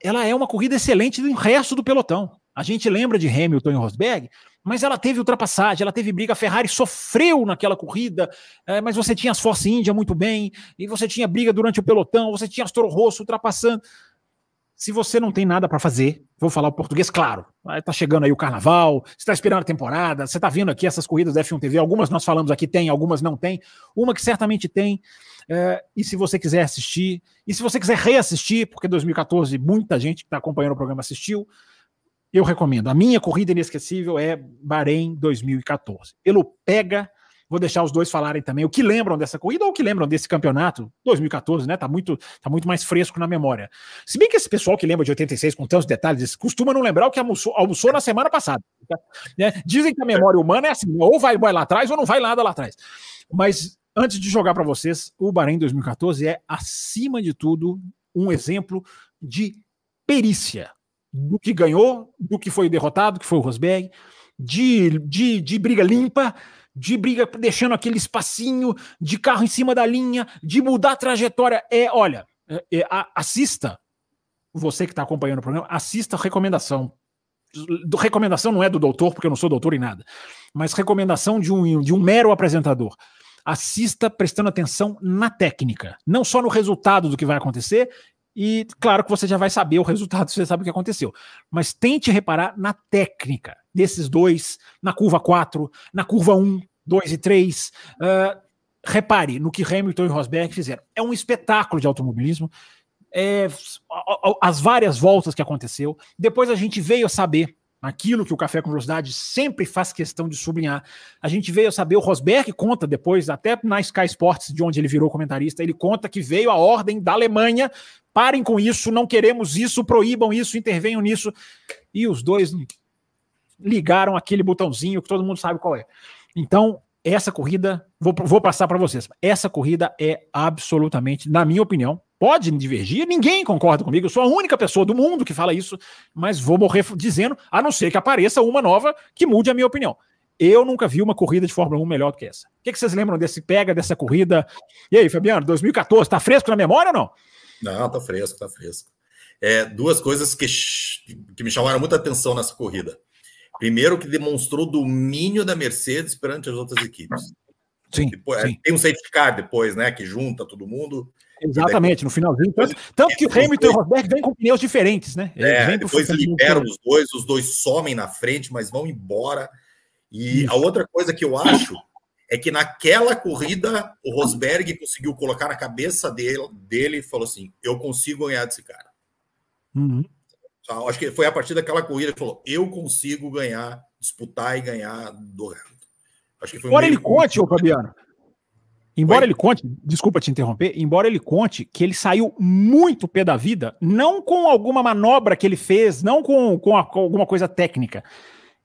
ela é uma corrida excelente do resto do pelotão. A gente lembra de Hamilton e Rosberg, mas ela teve ultrapassagem, ela teve briga. A Ferrari sofreu naquela corrida, é, mas você tinha as Force India muito bem, e você tinha briga durante o pelotão, você tinha as Toro Rosso ultrapassando. Se você não tem nada para fazer, vou falar o português, claro. Tá chegando aí o carnaval, você está esperando a temporada, você está vendo aqui essas corridas da F1 TV, algumas nós falamos aqui tem, algumas não tem, uma que certamente tem. É, e se você quiser assistir, e se você quiser reassistir, porque 2014 muita gente que está acompanhando o programa assistiu, eu recomendo. A minha corrida inesquecível é Bahrein 2014. Pelo pega, vou deixar os dois falarem também o que lembram dessa corrida ou o que lembram desse campeonato 2014, né? Tá muito, tá muito mais fresco na memória. Se bem que esse pessoal que lembra de 86 com tantos detalhes, costuma não lembrar o que almoçou, almoçou na semana passada. Né? Dizem que a memória humana é assim, ou vai, vai lá atrás ou não vai nada lá atrás. Mas antes de jogar para vocês, o Bahrein 2014 é, acima de tudo, um exemplo de perícia do que ganhou, do que foi derrotado, que foi o Rosberg, de, de, de briga limpa, de briga deixando aquele espacinho, de carro em cima da linha, de mudar a trajetória. É, olha, é, é, assista, você que está acompanhando o programa, assista a recomendação. Do, recomendação não é do doutor, porque eu não sou doutor em nada, mas recomendação de um, de um mero apresentador. Assista prestando atenção na técnica, não só no resultado do que vai acontecer, e claro que você já vai saber o resultado, <laughs> você sabe o que aconteceu. Mas tente reparar na técnica desses dois, na curva 4, na curva 1, 2 e 3. Uh, repare no que Hamilton e Rosberg fizeram. É um espetáculo de automobilismo. é, as várias voltas que aconteceu. Depois a gente veio a saber aquilo que o Café com Velocidade sempre faz questão de sublinhar. A gente veio a saber, o Rosberg conta depois, até na Sky Sports, de onde ele virou comentarista, ele conta que veio a ordem da Alemanha, parem com isso, não queremos isso, proíbam isso, intervenham nisso. E os dois ligaram aquele botãozinho que todo mundo sabe qual é. Então, essa corrida, vou, vou passar para vocês. Essa corrida é absolutamente, na minha opinião, pode divergir, ninguém concorda comigo, eu sou a única pessoa do mundo que fala isso, mas vou morrer dizendo, a não ser que apareça uma nova que mude a minha opinião. Eu nunca vi uma corrida de Fórmula 1 melhor do que essa. O que, que vocês lembram desse pega, dessa corrida? E aí, Fabiano, 2014, tá fresco na memória ou não? Não, tá fresco, tá fresco. É, duas coisas que, que me chamaram muita atenção nessa corrida. Primeiro, que demonstrou domínio da Mercedes perante as outras equipes. Sim, depois, sim. Tem um safety car depois, né? Que junta todo mundo. Exatamente, no finalzinho. Tanto, tanto que o Hamilton e o Rosberg vêm com pneus diferentes, né? É, depois liberam os dois, os dois somem na frente, mas vão embora. E Isso. a outra coisa que eu acho é que naquela corrida o Rosberg conseguiu colocar na cabeça dele, dele e falou assim: eu consigo ganhar desse cara. Uhum. Acho que foi a partir daquela corrida que falou: eu consigo ganhar, disputar e ganhar do Hamilton. Acho que foi Embora ele conte, ô Fabiano. Embora Oi? ele conte, desculpa te interromper, embora ele conte que ele saiu muito pé da vida, não com alguma manobra que ele fez, não com, com, a, com alguma coisa técnica,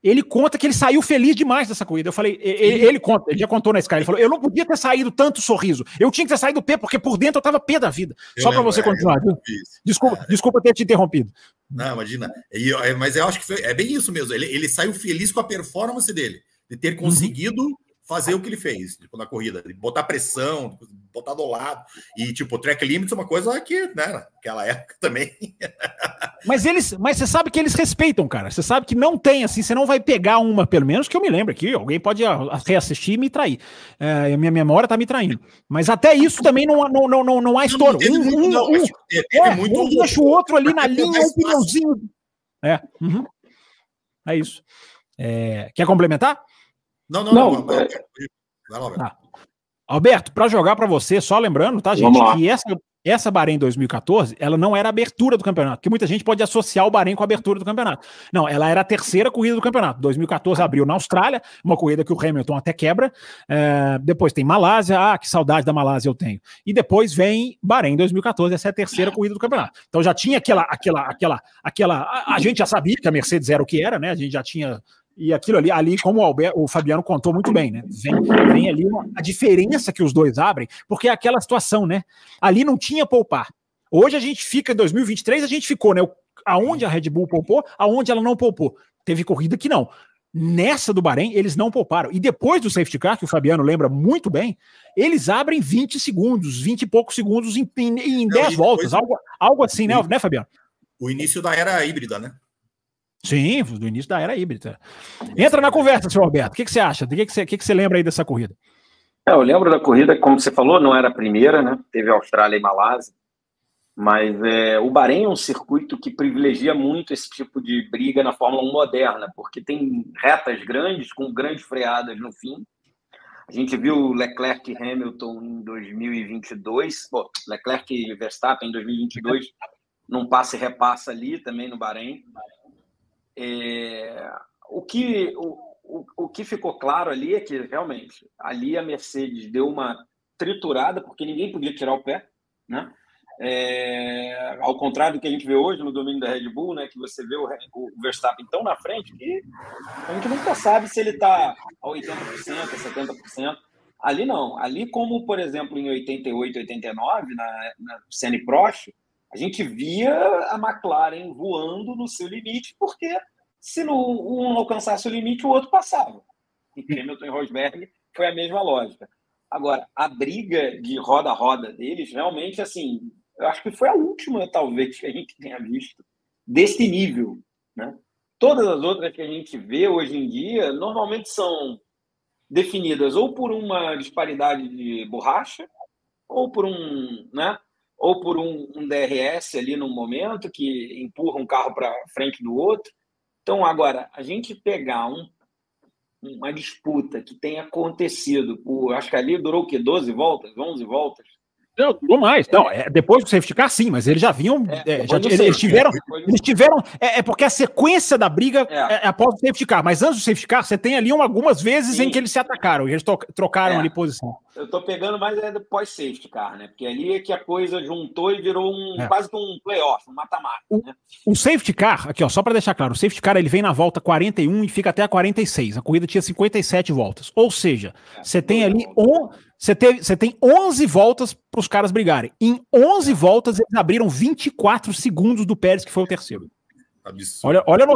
ele conta que ele saiu feliz demais dessa corrida. Eu falei, ele, ele, conta, ele já contou na Sky, ele falou: eu não podia ter saído tanto sorriso. Eu tinha que ter saído pé, porque por dentro eu tava pé da vida. Eu Só para você é, continuar. desculpa, é. desculpa ter te interrompido. Não, imagina. E, mas eu acho que foi, é bem isso mesmo. Ele, ele saiu feliz com a performance dele, de ter uhum. conseguido. Uhum fazer o que ele fez tipo, na corrida, botar pressão, botar do lado. E, tipo, track limits é uma coisa que, né, naquela época <laughs> também. mas eles, mas você sabe que eles respeitam, cara. Você sabe que não tem, assim, você não vai pegar uma, pelo menos que eu me lembro aqui. Alguém pode reassistir e me trair. É, minha memória tá me traindo. Mas até isso também não, não, não, não, não há estouro. Um, um, não, um, é, muito um deixa o outro ali na linha, um pneuzinho. É, uhum. é isso. É, quer complementar? Não, não, não. não. Vai, é... vai lá, tá. Alberto, para jogar para você, só lembrando, tá, gente, que essa, essa Bahrein 2014, ela não era a abertura do campeonato, porque muita gente pode associar o Bahrein com a abertura do campeonato. Não, ela era a terceira corrida do campeonato. 2014 abriu na Austrália, uma corrida que o Hamilton até quebra. É, depois tem Malásia, ah, que saudade da Malásia eu tenho. E depois vem Bahrein 2014, essa é a terceira corrida do campeonato. Então já tinha aquela, aquela, aquela, aquela. A, a gente já sabia que a Mercedes era o que era, né? A gente já tinha e aquilo ali, ali como o, Alberto, o Fabiano contou muito bem, né? Vem, vem ali uma, a diferença que os dois abrem, porque é aquela situação, né? Ali não tinha poupar. Hoje a gente fica, em 2023, a gente ficou, né? Aonde a Red Bull poupou, aonde ela não poupou. Teve corrida que não. Nessa do Bahrein, eles não pouparam. E depois do safety car, que o Fabiano lembra muito bem, eles abrem 20 segundos, 20 e poucos segundos em, em, em 10 voltas, algo, algo assim, né, né, Fabiano? O início da era híbrida, né? Sim, do início da era híbrida. Entra na conversa, senhor Roberto. O que, que você acha? O que, que, você, que, que você lembra aí dessa corrida? É, eu lembro da corrida, como você falou, não era a primeira, né? Teve Austrália e Malásia. Mas é, o Bahrein é um circuito que privilegia muito esse tipo de briga na Fórmula 1 moderna, porque tem retas grandes, com grandes freadas no fim. A gente viu Leclerc e Hamilton em 2022, Pô, Leclerc e Verstappen em 2022, num passe e repassa ali também no Bahrein. É, o, que, o, o, o que ficou claro ali é que realmente ali a Mercedes deu uma triturada, porque ninguém podia tirar o pé, né? É, ao contrário do que a gente vê hoje no domínio da Red Bull, né, que você vê o, o Verstappen tão na frente que a gente nunca sabe se ele está a 80%, a 70%. Ali não. Ali, como por exemplo em 88, 89, na, na Senna Prost, a gente via a McLaren voando no seu limite, porque se não, um alcançasse o limite, o outro passava. E Hamilton e Rosberg foi a mesma lógica. Agora, a briga de roda a roda deles, realmente, assim, eu acho que foi a última, talvez, que a gente tenha visto desse nível. Né? Todas as outras que a gente vê hoje em dia, normalmente são definidas ou por uma disparidade de borracha, ou por um, né, ou por um, um DRS ali no momento que empurra um carro para frente do outro. Então, agora, a gente pegar um, uma disputa que tenha acontecido, por, acho que ali durou o quê? 12 voltas, 11 voltas? Não, durou mais. Não, é, depois do safety car, sim, mas eles já vinham. É, é já, eles, tiveram. Eles tiveram. É, é, porque a sequência da briga é. é, após o safety car. Mas antes do safety car, você tem ali um, algumas vezes sim. em que eles se atacaram. Eles trocaram é. ali posição. Eu tô pegando mais é depois safety car, né? Porque ali é que a coisa juntou e virou um quase um playoff, um mata-mata. O, né? o safety car, aqui, ó, só para deixar claro, o safety car ele vem na volta 41 e fica até a 46. A corrida tinha 57 voltas. Ou seja, você tem ali. Um, você, teve, você tem 11 voltas para os caras brigarem. Em 11 voltas, eles abriram 24 segundos do Pérez, que foi o terceiro. Absurdo. Olha, olha,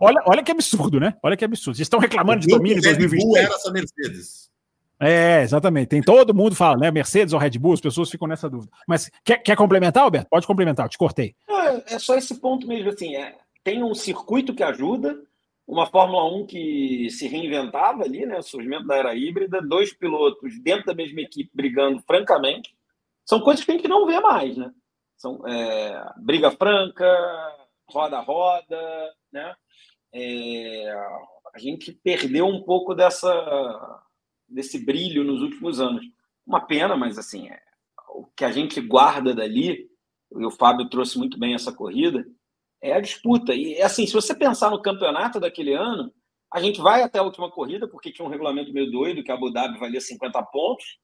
olha, olha que absurdo, né? Olha que absurdo. Vocês estão reclamando de domínio em 2020. era essa Mercedes. É, exatamente. Tem todo mundo fala, né? Mercedes ou Red Bull, as pessoas ficam nessa dúvida. Mas quer, quer complementar, Alberto? Pode complementar, eu te cortei. É, é só esse ponto mesmo, assim. É, tem um circuito que ajuda, uma Fórmula 1 que se reinventava ali, né? O surgimento da era híbrida, dois pilotos dentro da mesma equipe brigando francamente. São coisas que a gente não vê mais, né? São é, briga franca, roda a roda, né? É, a gente perdeu um pouco dessa desse brilho nos últimos anos. Uma pena, mas assim, é, o que a gente guarda dali, e o Fábio trouxe muito bem essa corrida, é a disputa. E assim, se você pensar no campeonato daquele ano, a gente vai até a última corrida, porque tinha um regulamento meio doido, que a Abu Dhabi valia 50 pontos.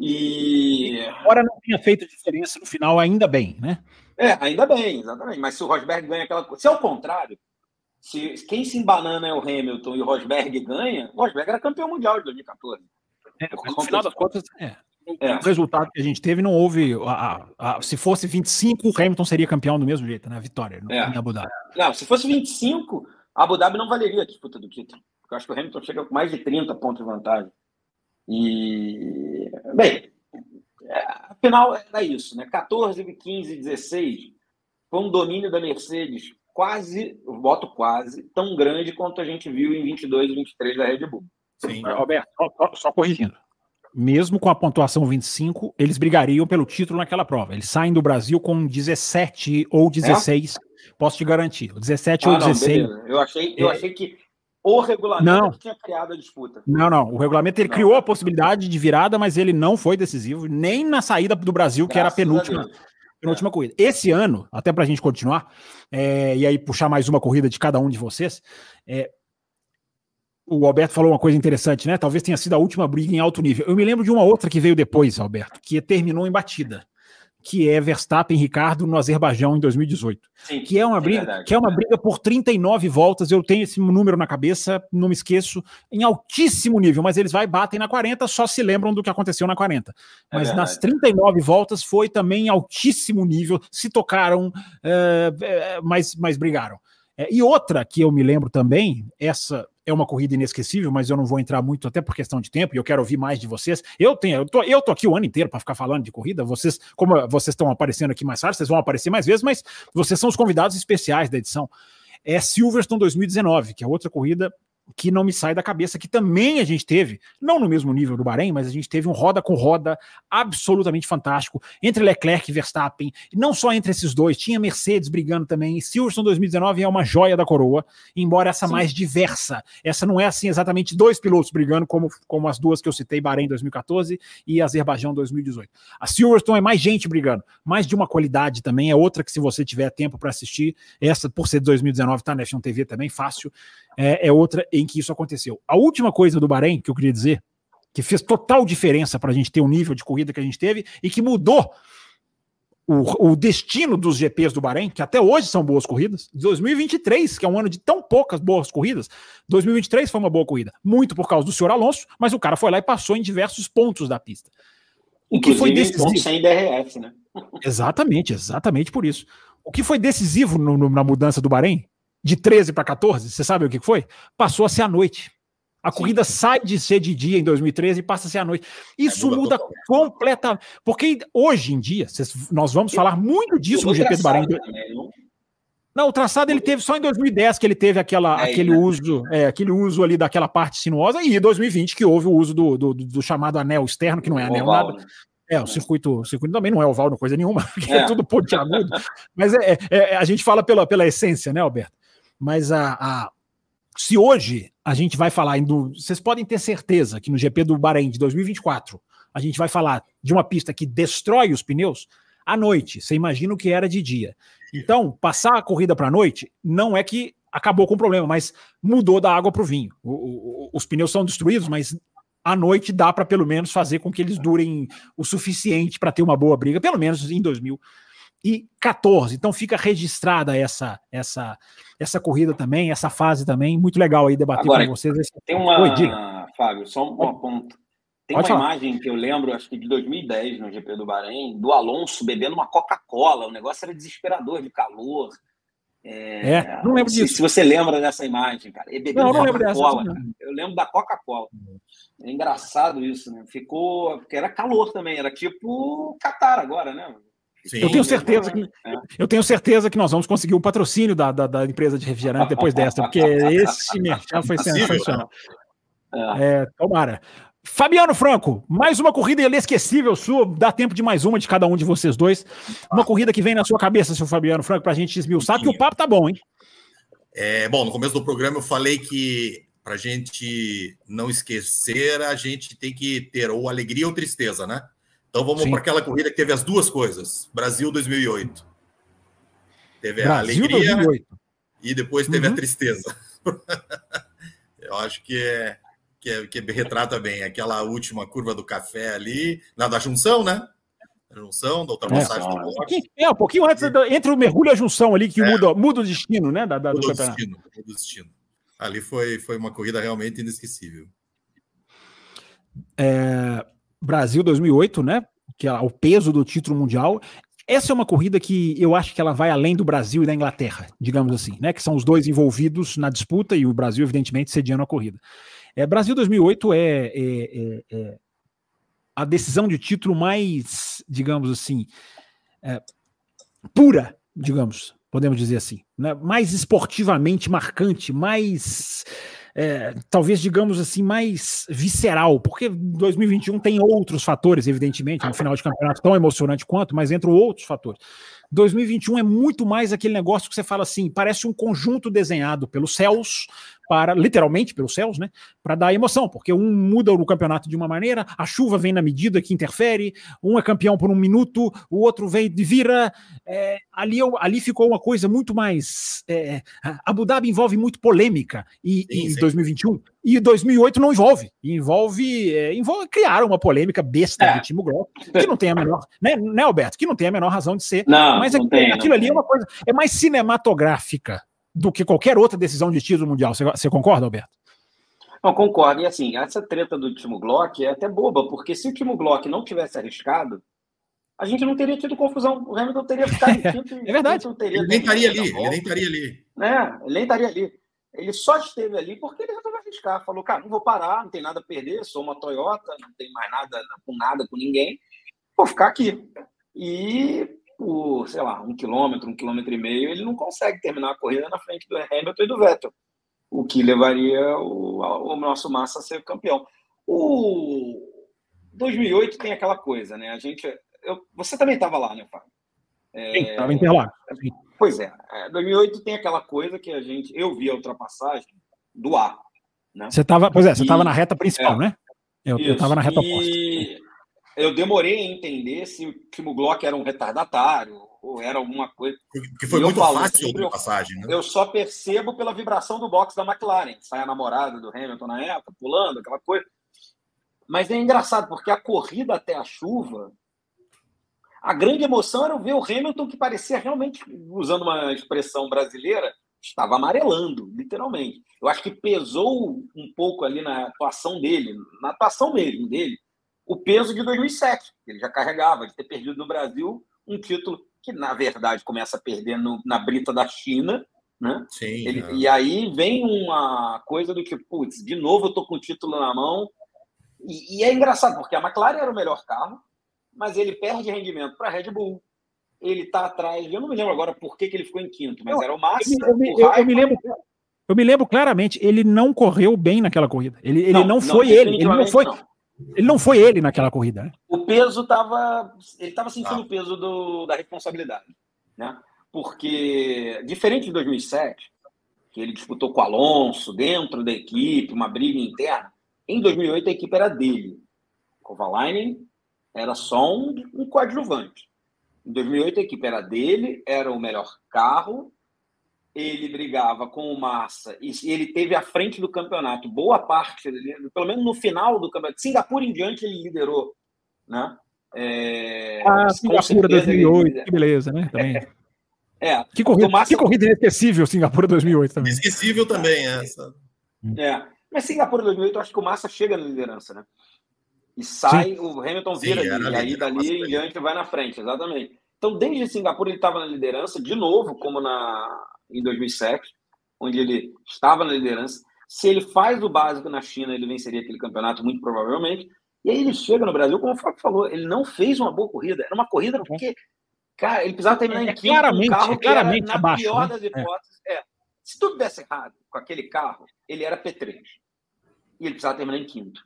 E. Agora não tinha feito diferença no final, ainda bem, né? É, ainda bem, exatamente. Mas se o Rosberg ganha aquela coisa. Se é o contrário, se quem se embanana é o Hamilton e o Rosberg ganha, o Rosberg era campeão mundial de 2014. É, no final das contas, é. É. O resultado que a gente teve não houve. A, a, a, se fosse 25, o Hamilton seria campeão do mesmo jeito, né? Vitória no, é. em Abu Dhabi. Não, se fosse 25, Abu Dhabi não valeria a disputa do título. Porque eu acho que o Hamilton chega com mais de 30 pontos de vantagem. E. Bem, é, afinal era isso, né? 14, 15, 16 foi um domínio da Mercedes quase, voto quase, tão grande quanto a gente viu em 22 e 23 da Red Bull. Sim, Roberto, só, só corrigindo mesmo com a pontuação 25, eles brigariam pelo título naquela prova. Eles saem do Brasil com 17 ou 16, é? posso te garantir. 17 ah, ou não, 16. Beleza. Eu achei, eu é... achei que o regulamento não. tinha criado a disputa. Não, não. O regulamento ele não. criou a possibilidade de virada, mas ele não foi decisivo, nem na saída do Brasil, que Graças era a penúltima. Penúltima é. corrida. Esse ano, até para a gente continuar, é, e aí puxar mais uma corrida de cada um de vocês, é, o Alberto falou uma coisa interessante, né? Talvez tenha sido a última briga em alto nível. Eu me lembro de uma outra que veio depois, Alberto, que terminou em batida, que é Verstappen e Ricardo no Azerbaijão em 2018. Sim, que é uma briga, é que é uma briga por 39 voltas. Eu tenho esse número na cabeça, não me esqueço, em altíssimo nível, mas eles vai batem na 40, só se lembram do que aconteceu na 40. É mas é nas 39 voltas foi também em altíssimo nível, se tocaram, é, mas, mas brigaram. É, e outra que eu me lembro também, essa é uma corrida inesquecível, mas eu não vou entrar muito até por questão de tempo e eu quero ouvir mais de vocês. Eu tenho, eu tô, eu tô aqui o ano inteiro para ficar falando de corrida. Vocês, como vocês estão aparecendo aqui mais tarde, vocês vão aparecer mais vezes, mas vocês são os convidados especiais da edição. É Silverstone 2019, que é outra corrida que não me sai da cabeça, que também a gente teve, não no mesmo nível do Bahrein, mas a gente teve um roda com roda absolutamente fantástico entre Leclerc e Verstappen, e não só entre esses dois, tinha Mercedes brigando também. Silverstone 2019 é uma joia da coroa, embora essa Sim. mais diversa. Essa não é assim exatamente dois pilotos brigando como, como as duas que eu citei, Bahrein 2014 e Azerbaijão 2018. A Silverstone é mais gente brigando, mais de uma qualidade também, é outra que se você tiver tempo para assistir, essa por ser de 2019 tá na F1 TV também, fácil é, é outra em que isso aconteceu. A última coisa do Bahrein que eu queria dizer, que fez total diferença para a gente ter o nível de corrida que a gente teve e que mudou o, o, destino dos GPs do Bahrein, que até hoje são boas corridas, 2023, que é um ano de tão poucas boas corridas, 2023 foi uma boa corrida, muito por causa do senhor Alonso, mas o cara foi lá e passou em diversos pontos da pista. O que foi decisivo? Sem DRS, né? Exatamente, exatamente por isso. O que foi decisivo no, no, na mudança do Bahrein de 13 para 14, você sabe o que foi? Passou a ser à noite. A Sim. corrida sai de ser de dia em 2013 e passa a ser à noite. Isso é, muda completamente. Porque hoje em dia, nós vamos falar muito disso no GP do Bahrein. Não, o traçado ele teve só em 2010 que ele teve aquela, é, aquele, né? uso, é, aquele uso ali daquela parte sinuosa, e em 2020 que houve o uso do, do, do chamado anel externo, que não é anel oval, nada. Né? É, o circuito, o circuito também não é oval, não coisa nenhuma, <laughs> porque é, é tudo pontiagudo. Mas é, é, é, a gente fala pela, pela essência, né, Alberto? Mas a, a, se hoje a gente vai falar, vocês podem ter certeza que no GP do Bahrein de 2024 a gente vai falar de uma pista que destrói os pneus à noite. Você imagina o que era de dia. Então, passar a corrida para a noite não é que acabou com o problema, mas mudou da água para o vinho. Os pneus são destruídos, mas à noite dá para pelo menos fazer com que eles durem o suficiente para ter uma boa briga, pelo menos em 2014. Então fica registrada essa essa essa corrida também, essa fase também, muito legal aí debater Agora, com vocês. Tem uma, Oi, Fábio, só um ponto. Tem Pode uma falar. imagem que eu lembro, acho que de 2010, no GP do Bahrein, do Alonso bebendo uma Coca-Cola. O negócio era desesperador de calor. É, é não lembro se, disso. Se você lembra dessa imagem, cara. Ele bebeu não, não Coca-Cola. Eu lembro da Coca-Cola. É engraçado isso, né? Ficou. Porque era calor também, era tipo Qatar agora, né? Sim. Eu tenho certeza que é. eu tenho certeza que nós vamos conseguir um patrocínio da, da, da empresa de refrigerante depois dessa, porque esse merchan foi sensacional. É. é, tomara. Fabiano Franco, mais uma corrida inesquecível sua. Dá tempo de mais uma de cada um de vocês dois. Uma corrida que vem na sua cabeça, seu Fabiano Franco, para a gente esmiuçar, que o papo tá bom, hein? É, bom, no começo do programa eu falei que para a gente não esquecer, a gente tem que ter ou alegria ou tristeza, né? Então vamos para aquela corrida que teve as duas coisas. Brasil 2008. Teve Brasil a alegria 2008. e depois teve uhum. a tristeza. <laughs> eu acho que é que, é, que retrata bem aquela última curva do café ali, na da junção, né? A junção, da ultrapassagem é, do. É, um pouquinho antes, entre o mergulho e a junção ali, que é. muda, muda o destino, né? Da, da muda do o destino, muda o destino. Ali foi, foi uma corrida realmente inesquecível. É, Brasil 2008, né? Que é o peso do título mundial. Essa é uma corrida que eu acho que ela vai além do Brasil e da Inglaterra, digamos assim, né? Que são os dois envolvidos na disputa e o Brasil, evidentemente, sediando a corrida. É, Brasil 2008 é, é, é, é, a decisão de título mais, digamos assim, é, pura, digamos, podemos dizer assim, né? mais esportivamente marcante, mais é, talvez, digamos assim, mais visceral, porque 2021 tem outros fatores, evidentemente, no final de campeonato tão emocionante quanto, mas entram outros fatores. 2021 é muito mais aquele negócio que você fala assim, parece um conjunto desenhado pelos céus, para literalmente pelos céus, né? Para dar emoção, porque um muda o campeonato de uma maneira, a chuva vem na medida que interfere, um é campeão por um minuto, o outro vem de vira. É, ali, ali ficou uma coisa muito mais. É, Abu Dhabi envolve muito polêmica e, sim, sim. 2021 e 2008 não envolve. Envolve, é, envolve criar uma polêmica besta é. do Timo Glock, que não tem a menor, né, né, Alberto? Que não tem a menor razão de ser. Não, mas não tem, aquilo ali é uma coisa, é mais cinematográfica do que qualquer outra decisão de título mundial. Você, você concorda, Alberto? Não, concordo. E assim, essa treta do Timo Glock é até boba, porque se o Timo Glock não tivesse arriscado, a gente não teria tido confusão. O Hamilton teria ficado <laughs> em quinto. é verdade. Ele nem estaria ali. Ele nem estaria ali. É, ele nem estaria ali. Ele só esteve ali porque ele resolveu arriscar. Falou, cara, não vou parar, não tem nada a perder, sou uma Toyota, não tem mais nada com nada, com ninguém. Vou ficar aqui. E por, sei lá, um quilômetro, um quilômetro e meio, ele não consegue terminar a corrida na frente do Hamilton e do Vettel, o que levaria o, o nosso Massa a ser campeão. O 2008 tem aquela coisa, né? A gente, eu, você também estava lá, né, Fábio? Estava é, Interlagos. Pois é, 2008 é, tem aquela coisa que a gente, eu vi a ultrapassagem do ar. Né? Você estava, pois é, você estava na reta principal, é, né? Eu estava na reta oposta. Eu demorei a entender se o Timo Glock era um retardatário ou era alguma coisa. Que foi muito fácil a ultrapassagem, né? Eu só percebo pela vibração do box da McLaren. Sai a namorada do Hamilton na época, pulando, aquela coisa. Mas é engraçado, porque a corrida até a chuva, a grande emoção era ver o Hamilton que parecia realmente, usando uma expressão brasileira, estava amarelando, literalmente. Eu acho que pesou um pouco ali na atuação dele, na atuação mesmo dele, o peso de 2007. Ele já carregava de ter perdido no Brasil um título que, na verdade, começa a perder no, na brita da China. Né? Sim, ele. E aí vem uma coisa do tipo, putz, de novo eu tô com o título na mão. E, e, é engraçado, porque a McLaren era o melhor carro, mas ele perde rendimento para a Red Bull. Ele está atrás, eu não me lembro agora por que, que ele ficou em quinto, mas era o Massa. Eu, me, eu, eu me lembro. Eu me lembro claramente, ele não correu bem naquela corrida. Ele, ele não, não foi não, ele. Ele não foi. Ele não foi ele naquela corrida, né? O peso estava. Ele estava sentindo ah. o peso do, da responsabilidade. Né? Porque, diferente de 2007, que ele disputou com o Alonso dentro da equipe, uma briga interna, em 2008 a equipe era dele. Kovalainen era só um, um coadjuvante. Em 2008 a equipe era dele, era o melhor carro, ele brigava com o Massa e ele teve à frente do campeonato boa parte, pelo menos no final do campeonato. Singapura em diante ele liderou, né? É, ah, Singapura 2008, ele... que beleza, né? Também. É. Que corrida, Massa... que corrida inesquecível, Singapura 2008 também. Inesquecível também, essa. É. Mas Singapura 2008, eu acho que o Massa chega na liderança, né? E sai, Sim. o Hamilton vira Sim, ali, e aí dali em diante vai na frente, exatamente. Então, desde Singapura ele estava na liderança, de novo, como na, em 2007, onde ele estava na liderança. Se ele faz o básico na China, ele venceria aquele campeonato, muito provavelmente. E aí ele chega no Brasil, como o Fábio falou, ele não fez uma boa corrida. Era uma corrida porque, cara, ele precisava terminar em é, quinto claramente, um carro é claramente na abaixo, pior né? das hipóteses. É. é. Se tudo desse errado com aquele carro, ele era P3. E ele precisava terminar em quinto,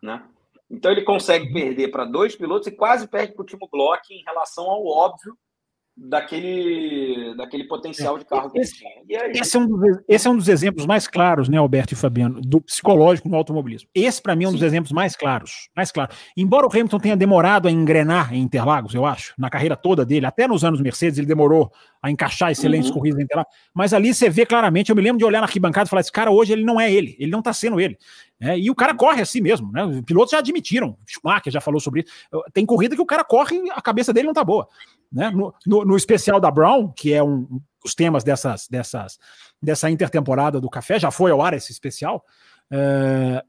né? Então ele consegue uhum. perder para dois pilotos e quase perde para o último bloco em relação ao óbvio daquele, daquele potencial de carro que esse, tinha. Aí... Esse, é um dos, esse é um dos exemplos mais claros, né, Alberto e Fabiano, do psicológico no automobilismo. Esse, para mim, é um Sim. dos exemplos mais claros. Mais claro. Embora o Hamilton tenha demorado a engrenar em Interlagos, eu acho, na carreira toda dele, até nos anos Mercedes, ele demorou a encaixar excelentes uhum. corridas em Interlagos, mas ali você vê claramente, eu me lembro de olhar na arquibancada e falar: esse cara hoje ele não é ele, ele não está sendo ele. É, e o cara corre assim mesmo, né? Os pilotos já admitiram, Schumacher já falou sobre isso. Tem corrida que o cara corre e a cabeça dele não tá boa. Né? No, no, no especial da Brown, que é um, os temas dessas, dessas, dessa intertemporada do café, já foi ao ar esse especial. É,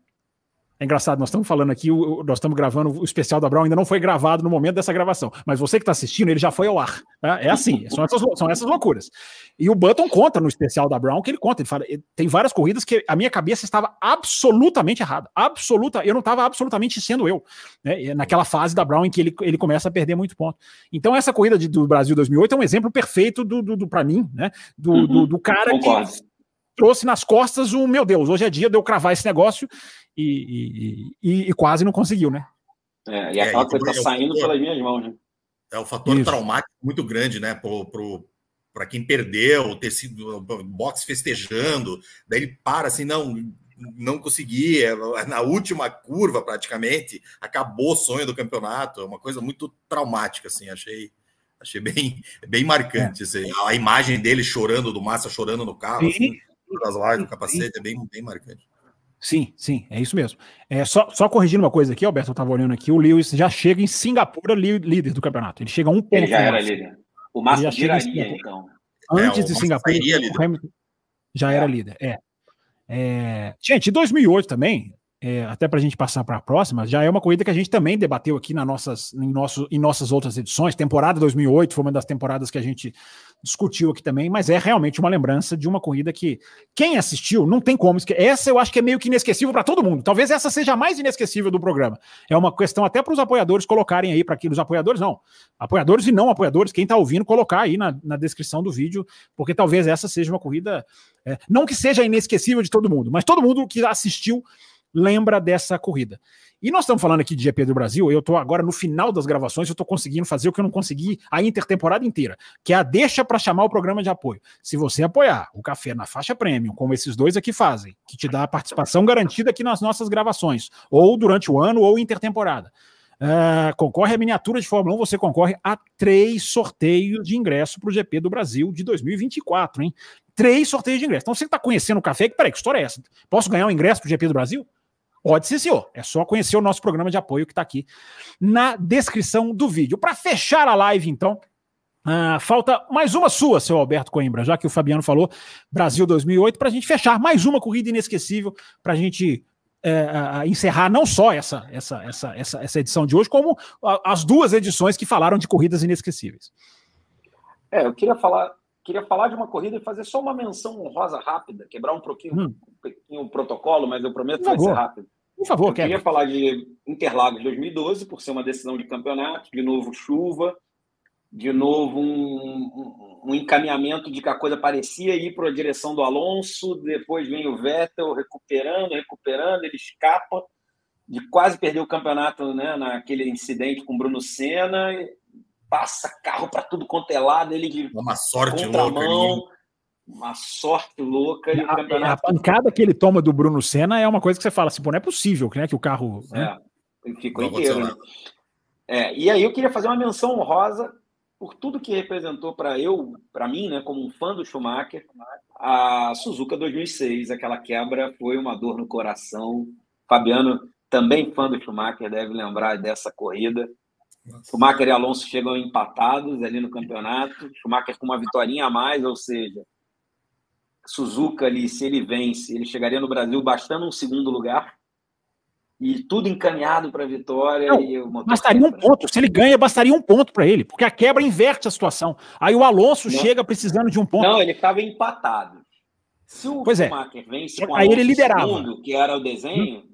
é engraçado, nós estamos falando aqui, nós estamos gravando o especial da Brown, ainda não foi gravado no momento dessa gravação, mas você que está assistindo, ele já foi ao ar. É, é assim, <laughs> são essas, são essas loucuras. E o Button conta no especial da Brown que ele conta, ele fala, tem várias corridas que a minha cabeça estava absolutamente errada, absoluta, eu não estava absolutamente sendo eu, né, naquela fase da Brown em que ele, ele começa a perder muito ponto. Então essa corrida de, do Brasil 2008 é um exemplo perfeito do, do, do para mim, né, do, uhum, do, do, cara que trouxe nas costas o meu Deus, hoje é dia de eu cravar esse negócio e, e, e, quase não conseguiu, né? É, e a é, falta está saindo pelas minhas mãos, né? É o fator Isso. traumático muito grande, né? Pro, pro, para quem perdeu, ter sido box festejando, daí ele para assim, não, não consegui, é, na última curva praticamente, acabou o sonho do campeonato, é uma coisa muito traumática, assim, achei, achei bem, bem marcante, é. assim, a imagem dele chorando, do Massa chorando no carro, assim, das largas, do capacete, é bem, bem marcante. Sim, sim, é isso mesmo. É, só, só corrigindo uma coisa aqui, Alberto, eu estava olhando aqui, o Lewis já chega em Singapura líder do campeonato. Ele chega a um ponto. Ele já era líder. O Massa viraria, então. Antes é, de Singapura, o Hamilton já era é. líder. É. é. Gente, em 2008 também, é, até para a gente passar para a próxima, já é uma corrida que a gente também debateu aqui na nossas, em, nosso, em nossas outras edições. Temporada 2008 foi uma das temporadas que a gente discutiu aqui também, mas é realmente uma lembrança de uma corrida que quem assistiu não tem como. Essa eu acho que é meio que inesquecível para todo mundo. Talvez essa seja a mais inesquecível do programa. É uma questão até para os apoiadores colocarem aí, para que os apoiadores não, apoiadores e não apoiadores, quem está ouvindo, colocar aí na, na descrição do vídeo, porque talvez essa seja uma corrida, é, não que seja inesquecível de todo mundo, mas todo mundo que assistiu lembra dessa corrida. E nós estamos falando aqui de GP do Brasil, eu estou agora no final das gravações, eu estou conseguindo fazer o que eu não consegui a intertemporada inteira, que é a deixa para chamar o programa de apoio. Se você apoiar o café na faixa premium, como esses dois aqui fazem, que te dá a participação garantida aqui nas nossas gravações, ou durante o ano, ou intertemporada. Uh, concorre a miniatura de Fórmula 1, você concorre a três sorteios de ingresso para o GP do Brasil de 2024, hein? Três sorteios de ingresso. Então você está conhecendo o café, peraí, que história é essa? Posso ganhar um ingresso para o GP do Brasil? Pode ser, senhor. É só conhecer o nosso programa de apoio que está aqui na descrição do vídeo. Para fechar a live, então, uh, falta mais uma sua, seu Alberto Coimbra, já que o Fabiano falou Brasil 2008, para a gente fechar mais uma corrida inesquecível, para a gente encerrar não só essa, essa, essa, essa, essa edição de hoje, como as duas edições que falaram de corridas inesquecíveis. É, eu queria falar queria falar de uma corrida e fazer só uma menção honrosa rápida, quebrar um pouquinho, hum. um pouquinho o protocolo, mas eu prometo que vai ser rápido. Por favor, eu queria falar de Interlagos 2012, por ser uma decisão de campeonato, de novo chuva, de novo um, um, um encaminhamento de que a coisa parecia ir para a direção do Alonso, depois vem o Vettel recuperando, recuperando, ele escapa de quase perder o campeonato né, naquele incidente com Bruno Senna, passa carro para tudo quanto é lado, ele de uma sorte louca ali. Uma sorte louca. E a, campeonato... a, pancada que ele toma do Bruno Senna é uma coisa que você fala assim, pô, não é possível né, que o carro. Né? Ficou inteiro. Né? É, e aí eu queria fazer uma menção honrosa por tudo que representou para eu, para mim, né, como um fã do Schumacher, a Suzuka 2006, aquela quebra foi uma dor no coração. Fabiano, também fã do Schumacher, deve lembrar dessa corrida. Nossa. Schumacher e Alonso chegam empatados ali no campeonato. Schumacher com uma vitória a mais, ou seja, Suzuka ali, se ele vence, ele chegaria no Brasil bastando um segundo lugar e tudo encaminhado para a vitória. Não, bastaria um ponto. Se ele ganha, bastaria um ponto para ele, porque a quebra inverte a situação. Aí o Alonso não. chega precisando de um ponto. Não, ele estava empatado. Se o pois é. Schumacher vence com Aí ele liderava. Segundo, que era o desenho, hum.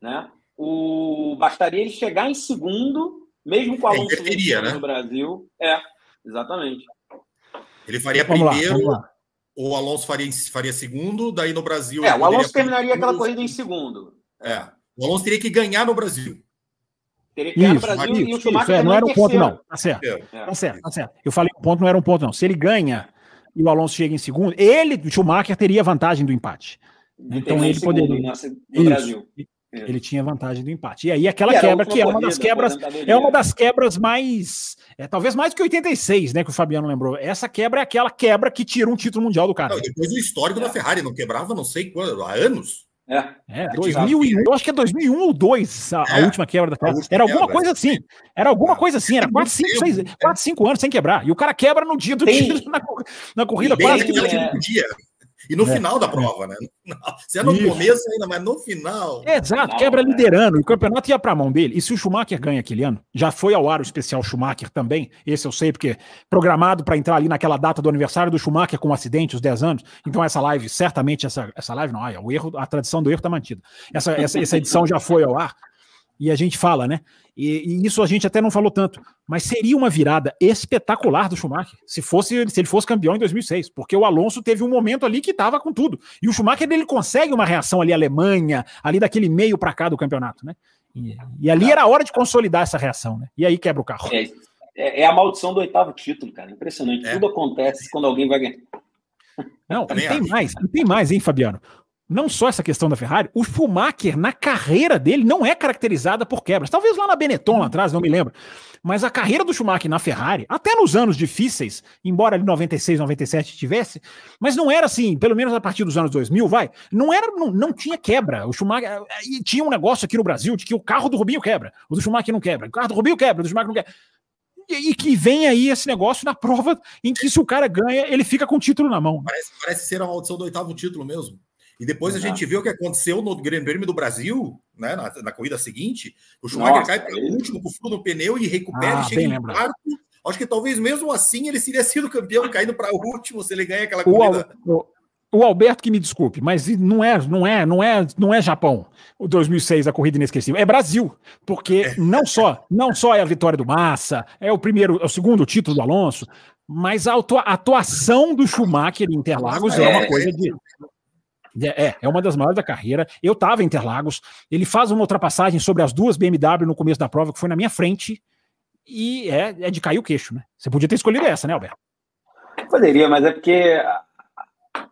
né? O bastaria ele chegar em segundo, mesmo com o Alonso vencendo né? no Brasil. É, exatamente. Ele faria vamos primeiro. Lá, o Alonso faria, faria segundo, daí no Brasil. É, o Alonso terminaria aquela corrida em segundo. É. O Alonso teria que ganhar no Brasil. Teria que ganhar no Brasil isso, e o Schumacher isso, é, não era um ponto, não. Tá certo. É. Tá certo, tá certo. Eu falei um ponto, não era um ponto, não. Se ele ganha e o Alonso chega em segundo, ele, o Schumacher, teria vantagem do empate. Então ele poderia. No, no Brasil. Ele tinha vantagem do empate. E aí aquela e quebra que é uma das quebras, é uma das quebras mais, é talvez mais do que 86, né, que o Fabiano lembrou. Essa quebra é aquela quebra que tira um título mundial do cara. Não, depois o histórico é. da Ferrari não quebrava, não sei quando, há anos. É, é 2000 e, eu acho que é 2001 ou 2 a, é, a última quebra da quebra. Era alguma quebra, coisa assim. Era alguma coisa assim. Era 4, 5, 6, 4, 5 anos sem quebrar. E o cara quebra no dia do título <laughs> na, na corrida, quase que. É, dia. E no é, final da prova, né? <laughs> Se é no Isso. começo ainda, mas no final. exato, quebra liderando. O campeonato ia para a mão dele. E se o Schumacher ganha aquele ano, já foi ao ar o especial Schumacher também. Esse eu sei, porque programado para entrar ali naquela data do aniversário do Schumacher com o um acidente, os 10 anos. Então, essa live, certamente, essa, essa live não, o erro, a tradição do erro está mantida. Essa, essa, essa edição já foi ao ar. E a gente fala, né? E, e, isso a gente até não falou tanto, mas seria uma virada espetacular do Schumacher se fosse se ele fosse campeão em 2006, porque o Alonso teve um momento ali que estava com tudo. E o Schumacher ele consegue uma reação ali Alemanha, ali daquele meio para cá do campeonato, né? E, e, ali era a hora de consolidar essa reação, né? E aí quebra o carro. É, é, é a maldição do oitavo título, cara. Impressionante. É. Tudo acontece quando alguém vai ganhar. Não, e tem mais, e tem mais, hein, Fabiano? Não só essa questão da Ferrari, o Schumacher, na carreira dele, não é caracterizada por quebras. Talvez lá na Benetton, lá atrás, não me lembro. Mas a carreira do Schumacher na Ferrari, até nos anos difíceis, embora ali 96, 97 tivesse, mas não era assim, pelo menos a partir dos anos 2000, vai, não era, não, não tinha quebra. O Schumacher, e tinha um negócio aqui no Brasil de que o carro do Rubinho quebra, o do Schumacher não quebra, o carro do Rubinho quebra, o do Schumacher não quebra. E, e que vem aí esse negócio na prova em que se o cara ganha, ele fica com o título na mão. Parece, parece ser a maldição do oitavo título mesmo. E depois Exato. a gente vê o que aconteceu no Grande Prêmio do Brasil, né, na, na corrida seguinte. O Schumacher Nossa, cai para o último com furo no pneu e recupera ah, e chega em quarto. Acho que talvez mesmo assim ele seria <laughs> sido campeão caindo para o último se ele ganha aquela corrida. O, o, Alberto que me desculpe, mas não é, não é, não é, não é Japão. O 2006 a corrida inesquecível é Brasil, porque é. não só, não só é a vitória do Massa, é o primeiro, é o segundo título do Alonso, mas a atuação do Schumacher em Interlagos é, é uma coisa de é, é uma das maiores da carreira. Eu estava em Interlagos. Ele faz uma ultrapassagem sobre as duas BMW no começo da prova, que foi na minha frente. E é, é de cair o queixo, né? Você podia ter escolhido essa, né, Alberto? Poderia, mas é porque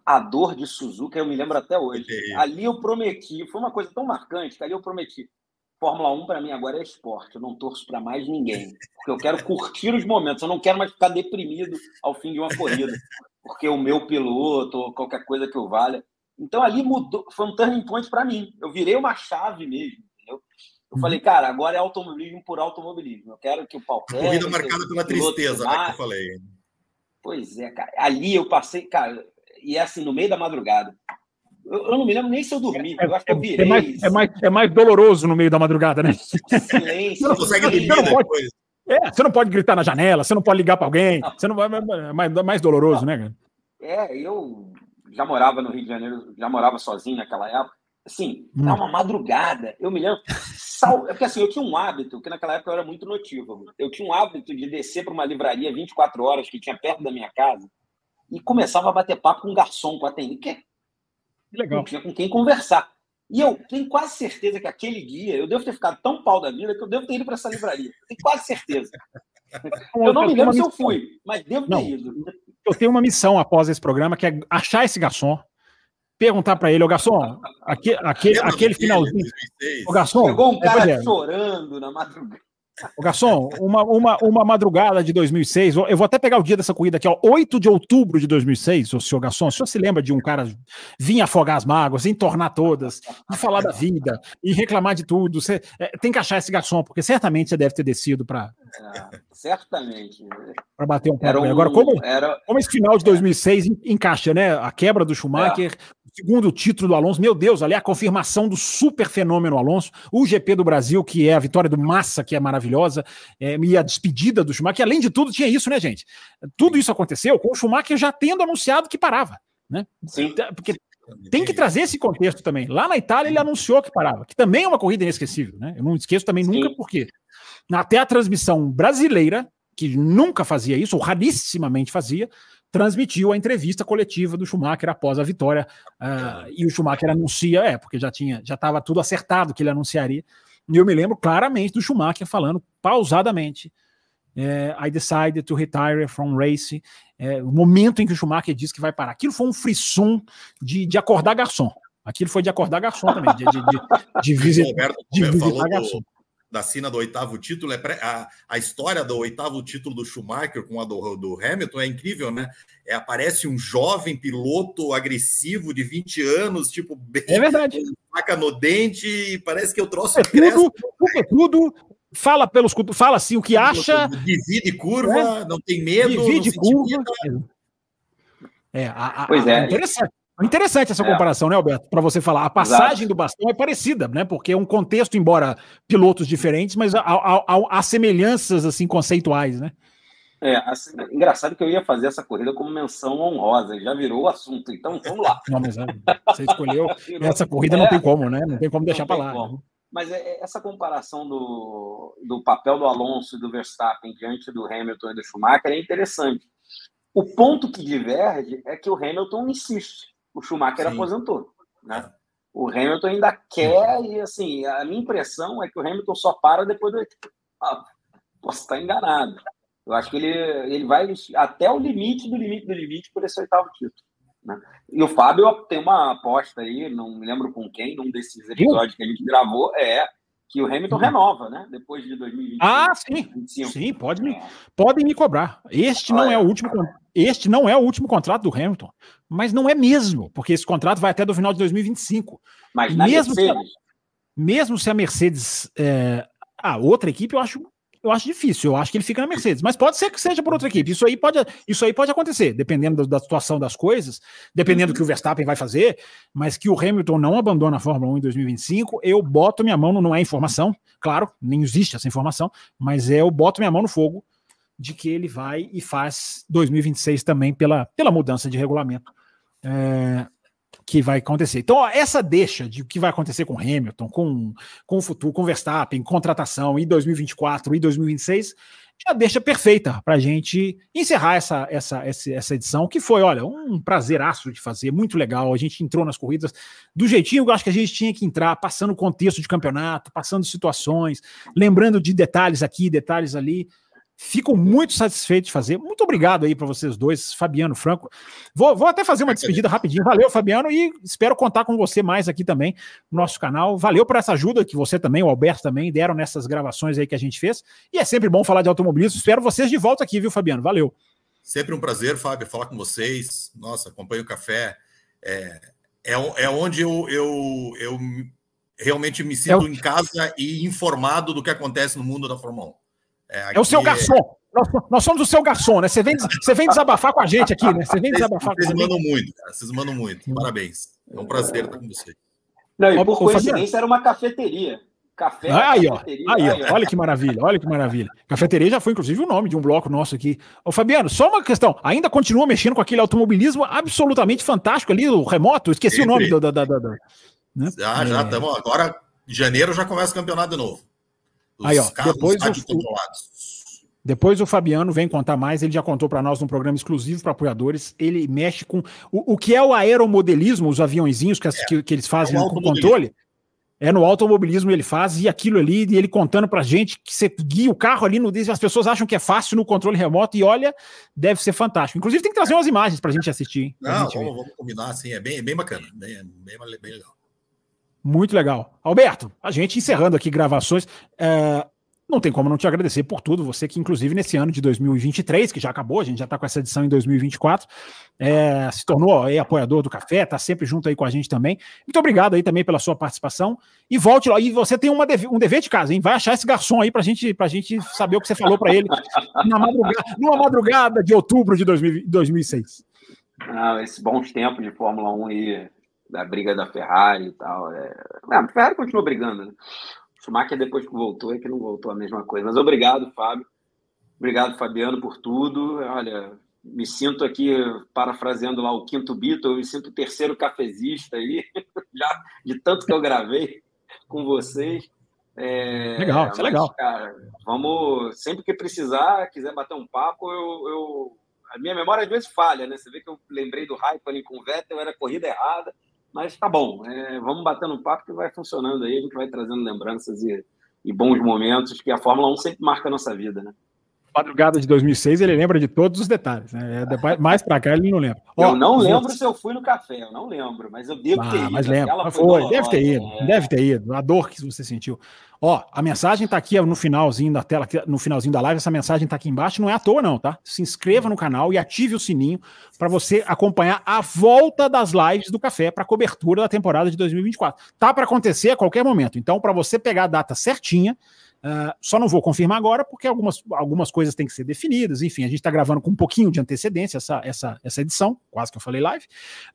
a dor de Suzuka eu me lembro até hoje. Ali eu prometi, foi uma coisa tão marcante que ali eu prometi. Fórmula 1 para mim agora é esporte, eu não torço para mais ninguém, porque eu quero curtir os momentos, eu não quero mais ficar deprimido ao fim de uma corrida, porque o meu piloto ou qualquer coisa que eu valha. Então ali mudou, foi um turning point para mim. Eu virei uma chave mesmo, entendeu? Eu uhum. falei, cara, agora é automobilismo por automobilismo. Eu quero que o pau Corrida marcada pela tristeza, né, que eu falei. Pois é, cara. Ali eu passei, cara, e é assim, no meio da madrugada. Eu, eu não me lembro nem se eu dormi. É, eu acho que eu é, virei. É mais, é, mais, é mais doloroso no meio da madrugada, né? Silêncio. Você não consegue dormir você não pode, é, você não pode gritar na janela, você não pode ligar para alguém. Não. Você não vai, é mais, mais doloroso, não. né, cara? É, eu já morava no Rio de Janeiro, já morava sozinho naquela época. Assim, hum. uma madrugada. Eu me lembro. Sal... É porque assim, eu tinha um hábito, que naquela época eu era muito notívago. Eu tinha um hábito de descer para uma livraria 24 horas que tinha perto da minha casa e começava a bater papo com um garçom, com atendente. Que Legal. Não tinha com quem conversar. E eu tenho quase certeza que aquele dia eu devo ter ficado tão pau da vida que eu devo ter ido para essa livraria. Tenho quase certeza. Eu não me lembro se eu fui, mas devo ter ido eu tenho uma missão após esse programa, que é achar esse garçom, perguntar para ele, ô garçom, aquele, aquele, aquele finalzinho. Ô garçom, Chegou um é, cara é, chorando na madrugada. Ô, garçom, uma, uma, uma madrugada de 2006, eu vou até pegar o dia dessa corrida aqui, ó, 8 de outubro de 2006, o senhor garçom, o senhor se lembra de um cara vir afogar as mágoas, entornar todas, e falar da vida, e reclamar de tudo, você é, tem que achar esse garçom, porque certamente você deve ter descido para... É, certamente. Para bater um pouco. Um, Agora, como, era... como esse final de 2006 encaixa, né? A quebra do Schumacher, é segundo título do Alonso, meu Deus, ali é a confirmação do super fenômeno Alonso, o GP do Brasil, que é a vitória do Massa, que é maravilhosa, é, e a despedida do Schumacher, além de tudo, tinha isso, né, gente? Tudo isso aconteceu com o Schumacher já tendo anunciado que parava, né? Sim. Porque tem que trazer esse contexto também. Lá na Itália ele anunciou que parava, que também é uma corrida inesquecível, né? Eu não esqueço também Sim. nunca porque até a transmissão brasileira, que nunca fazia isso, ou rarissimamente fazia, transmitiu a entrevista coletiva do Schumacher após a vitória. Uh, e o Schumacher anuncia, é, porque já tinha, já estava tudo acertado que ele anunciaria. E eu me lembro claramente do Schumacher falando pausadamente. É, I decided to retire from race. É, o momento em que o Schumacher disse que vai parar. Aquilo foi um frisson de, de acordar garçom. Aquilo foi de acordar garçom também, de, de, de, de, <laughs> visit, de visitar garçom da cena do oitavo título, é pré, a, a história do oitavo título do Schumacher com a do, do Hamilton é incrível, né? É, aparece um jovem piloto agressivo de 20 anos, tipo, bem, <laughs> é verdade. faca no dente, e parece que eu trouxe é tudo, é tudo, fala pelos fala assim o que acha. Divide curva, é. não tem medo. Divide curva. É, a, a, pois é. Interessante. Interessante essa é. comparação, né, Alberto? Para você falar. A passagem Exato. do bastão é parecida, né? Porque é um contexto, embora pilotos diferentes, mas há, há, há semelhanças assim conceituais, né? É, assim, engraçado que eu ia fazer essa corrida como menção honrosa, já virou o assunto, então vamos lá. Não, mas é, você escolheu <laughs> essa corrida, não é, tem como, né? Não tem como deixar para lá. Né? Mas é, é, essa comparação do, do papel do Alonso e do Verstappen diante do Hamilton e do Schumacher é interessante. O ponto que diverge é que o Hamilton insiste o Schumacher Sim. aposentou, né? O Hamilton ainda quer e assim a minha impressão é que o Hamilton só para depois do ah, posso estar enganado. Eu acho que ele ele vai até o limite do limite do limite por esse oitavo título. Né? E o Fábio tem uma aposta aí, não me lembro com quem, num desses episódios que a gente gravou, é que o Hamilton uhum. renova, né? Depois de 2025. Ah, sim. 2025. Sim, pode me, podem me cobrar. Este não é, é o último este não é o último contrato do Hamilton, mas não é mesmo, porque esse contrato vai até do final de 2025. Mas mesmo se, mesmo se a Mercedes é, a outra equipe, eu acho eu acho difícil. Eu acho que ele fica na Mercedes, mas pode ser que seja por outra equipe. Isso aí pode, isso aí pode acontecer, dependendo da, da situação das coisas, dependendo do que o Verstappen vai fazer. Mas que o Hamilton não abandona a Fórmula 1 em 2025, eu boto minha mão, não é informação, claro, nem existe essa informação, mas eu boto minha mão no fogo de que ele vai e faz 2026 também pela, pela mudança de regulamento. É, que vai acontecer. Então, ó, essa deixa de o que vai acontecer com Hamilton, com, com o futuro, com Verstappen, contratação e 2024 e 2026, já deixa perfeita para a gente encerrar essa, essa, essa, edição, que foi, olha, um prazeraço de fazer, muito legal. A gente entrou nas corridas do jeitinho que eu acho que a gente tinha que entrar, passando contexto de campeonato, passando situações, lembrando de detalhes aqui, detalhes ali. Fico muito satisfeito de fazer. Muito obrigado aí para vocês dois, Fabiano, Franco. Vou, vou até fazer uma despedida rapidinho. Valeu, Fabiano, e espero contar com você mais aqui também no nosso canal. Valeu por essa ajuda que você também, o Alberto também, deram nessas gravações aí que a gente fez. E é sempre bom falar de automobilismo. Espero vocês de volta aqui, viu, Fabiano? Valeu. Sempre um prazer, Fábio, falar com vocês. Nossa, acompanho o café. É, é, é onde eu, eu, eu realmente me sinto é o... em casa e informado do que acontece no mundo da Fórmula 1. É, é o seu garçom. Nós, nós, somos o seu garçom, né? Você vem, você vem desabafar com a gente aqui, né? Você vem desabafar vocês, com a gente. Vocês mandam muito, cara. Vocês mandam muito. Parabéns. É um prazer estar com você. Não, e por coincidência era uma cafeteria. Café. Aí, ó. Aí, ó. Olha que maravilha, olha que maravilha. Cafeteria já foi, inclusive, o nome de um bloco nosso aqui. Ô, Fabiano, só uma questão. Ainda continua mexendo com aquele automobilismo absolutamente fantástico ali, o remoto? Esqueci Sempre. o nome do. da, da, né? Já, já estamos. É... Agora, em janeiro já começa o campeonato de novo. Os aí, ó. Carros, depois o, depois o Fabiano vem contar mais, ele já contou para nós num programa exclusivo para apoiadores. Ele mexe com o, o que é o aeromodelismo, os aviãozinhos que, é, que, que eles fazem é com controle. É no automobilismo ele faz, e aquilo ali, e ele contando pra gente que você guia o carro ali no as pessoas acham que é fácil no controle remoto, e olha, deve ser fantástico. Inclusive, tem que trazer umas imagens pra gente assistir. Hein? Não, gente vamos, vamos, combinar assim, é bem, bem bacana, bem, bem, bem legal. Muito legal. Alberto, a gente encerrando aqui gravações. É, não tem como não te agradecer por tudo. Você que, inclusive, nesse ano de 2023, que já acabou, a gente já está com essa edição em 2024, é, se tornou aí, apoiador do café, está sempre junto aí com a gente também. Muito obrigado aí também pela sua participação. E volte lá. E você tem uma um dever de casa, hein? Vai achar esse garçom aí para gente, a gente saber o que você falou para ele <laughs> na madrugada, numa madrugada de outubro de 2000, 2006. Ah, esses bons tempos de Fórmula 1 aí, da briga da Ferrari e tal. É... Não, a Ferrari continua brigando, né? Schumacher, depois que voltou, é que não voltou a mesma coisa. Mas obrigado, Fábio. Obrigado, Fabiano, por tudo. Olha, me sinto aqui, parafraseando lá o quinto Beatle, me sinto o terceiro cafezista aí, <laughs> já de tanto que eu gravei com vocês. É, legal, isso é legal. Cara, vamos, sempre que precisar, quiser bater um papo, eu, eu, a minha memória às vezes falha, né? Você vê que eu lembrei do Raikkonen com o Vettel, era corrida errada, mas tá bom, é, vamos batendo papo que vai funcionando aí, a gente vai trazendo lembranças e, e bons momentos que a Fórmula 1 sempre marca a nossa vida, né? Madrugada de 2006, ele lembra de todos os detalhes. Né? É, mais para cá, ele não lembra. Eu não lembro se eu fui no café, eu não lembro, mas eu devo ah, ter ido. Mas lembra, foi, foi deve ter ido, é. deve ter ido. A dor que você sentiu. Ó, a mensagem tá aqui no finalzinho da tela, no finalzinho da live, essa mensagem tá aqui embaixo, não é à toa não, tá? Se inscreva no canal e ative o sininho para você acompanhar a volta das lives do café para cobertura da temporada de 2024. Tá para acontecer a qualquer momento. Então, para você pegar a data certinha, Uh, só não vou confirmar agora, porque algumas, algumas coisas têm que ser definidas. Enfim, a gente está gravando com um pouquinho de antecedência essa, essa, essa edição, quase que eu falei live.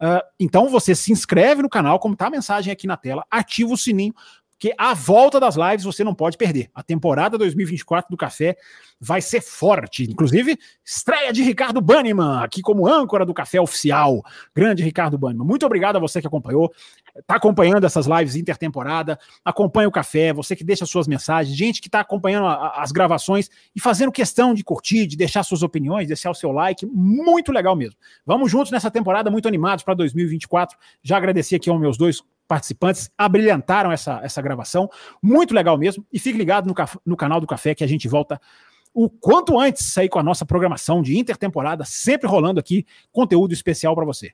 Uh, então você se inscreve no canal, como está a mensagem aqui na tela, ativa o sininho que a volta das lives você não pode perder. A temporada 2024 do Café vai ser forte. Inclusive, estreia de Ricardo Banniman, aqui como âncora do Café Oficial. Grande Ricardo Banniman. Muito obrigado a você que acompanhou. Está acompanhando essas lives intertemporada, acompanha o café, você que deixa suas mensagens, gente que está acompanhando a, as gravações e fazendo questão de curtir, de deixar suas opiniões, deixar o seu like, muito legal mesmo. Vamos juntos nessa temporada, muito animados para 2024. Já agradeci aqui aos meus dois participantes abrilhantaram essa, essa gravação. Muito legal mesmo. E fique ligado no, no canal do Café que a gente volta o quanto antes sair com a nossa programação de intertemporada, sempre rolando aqui conteúdo especial para você.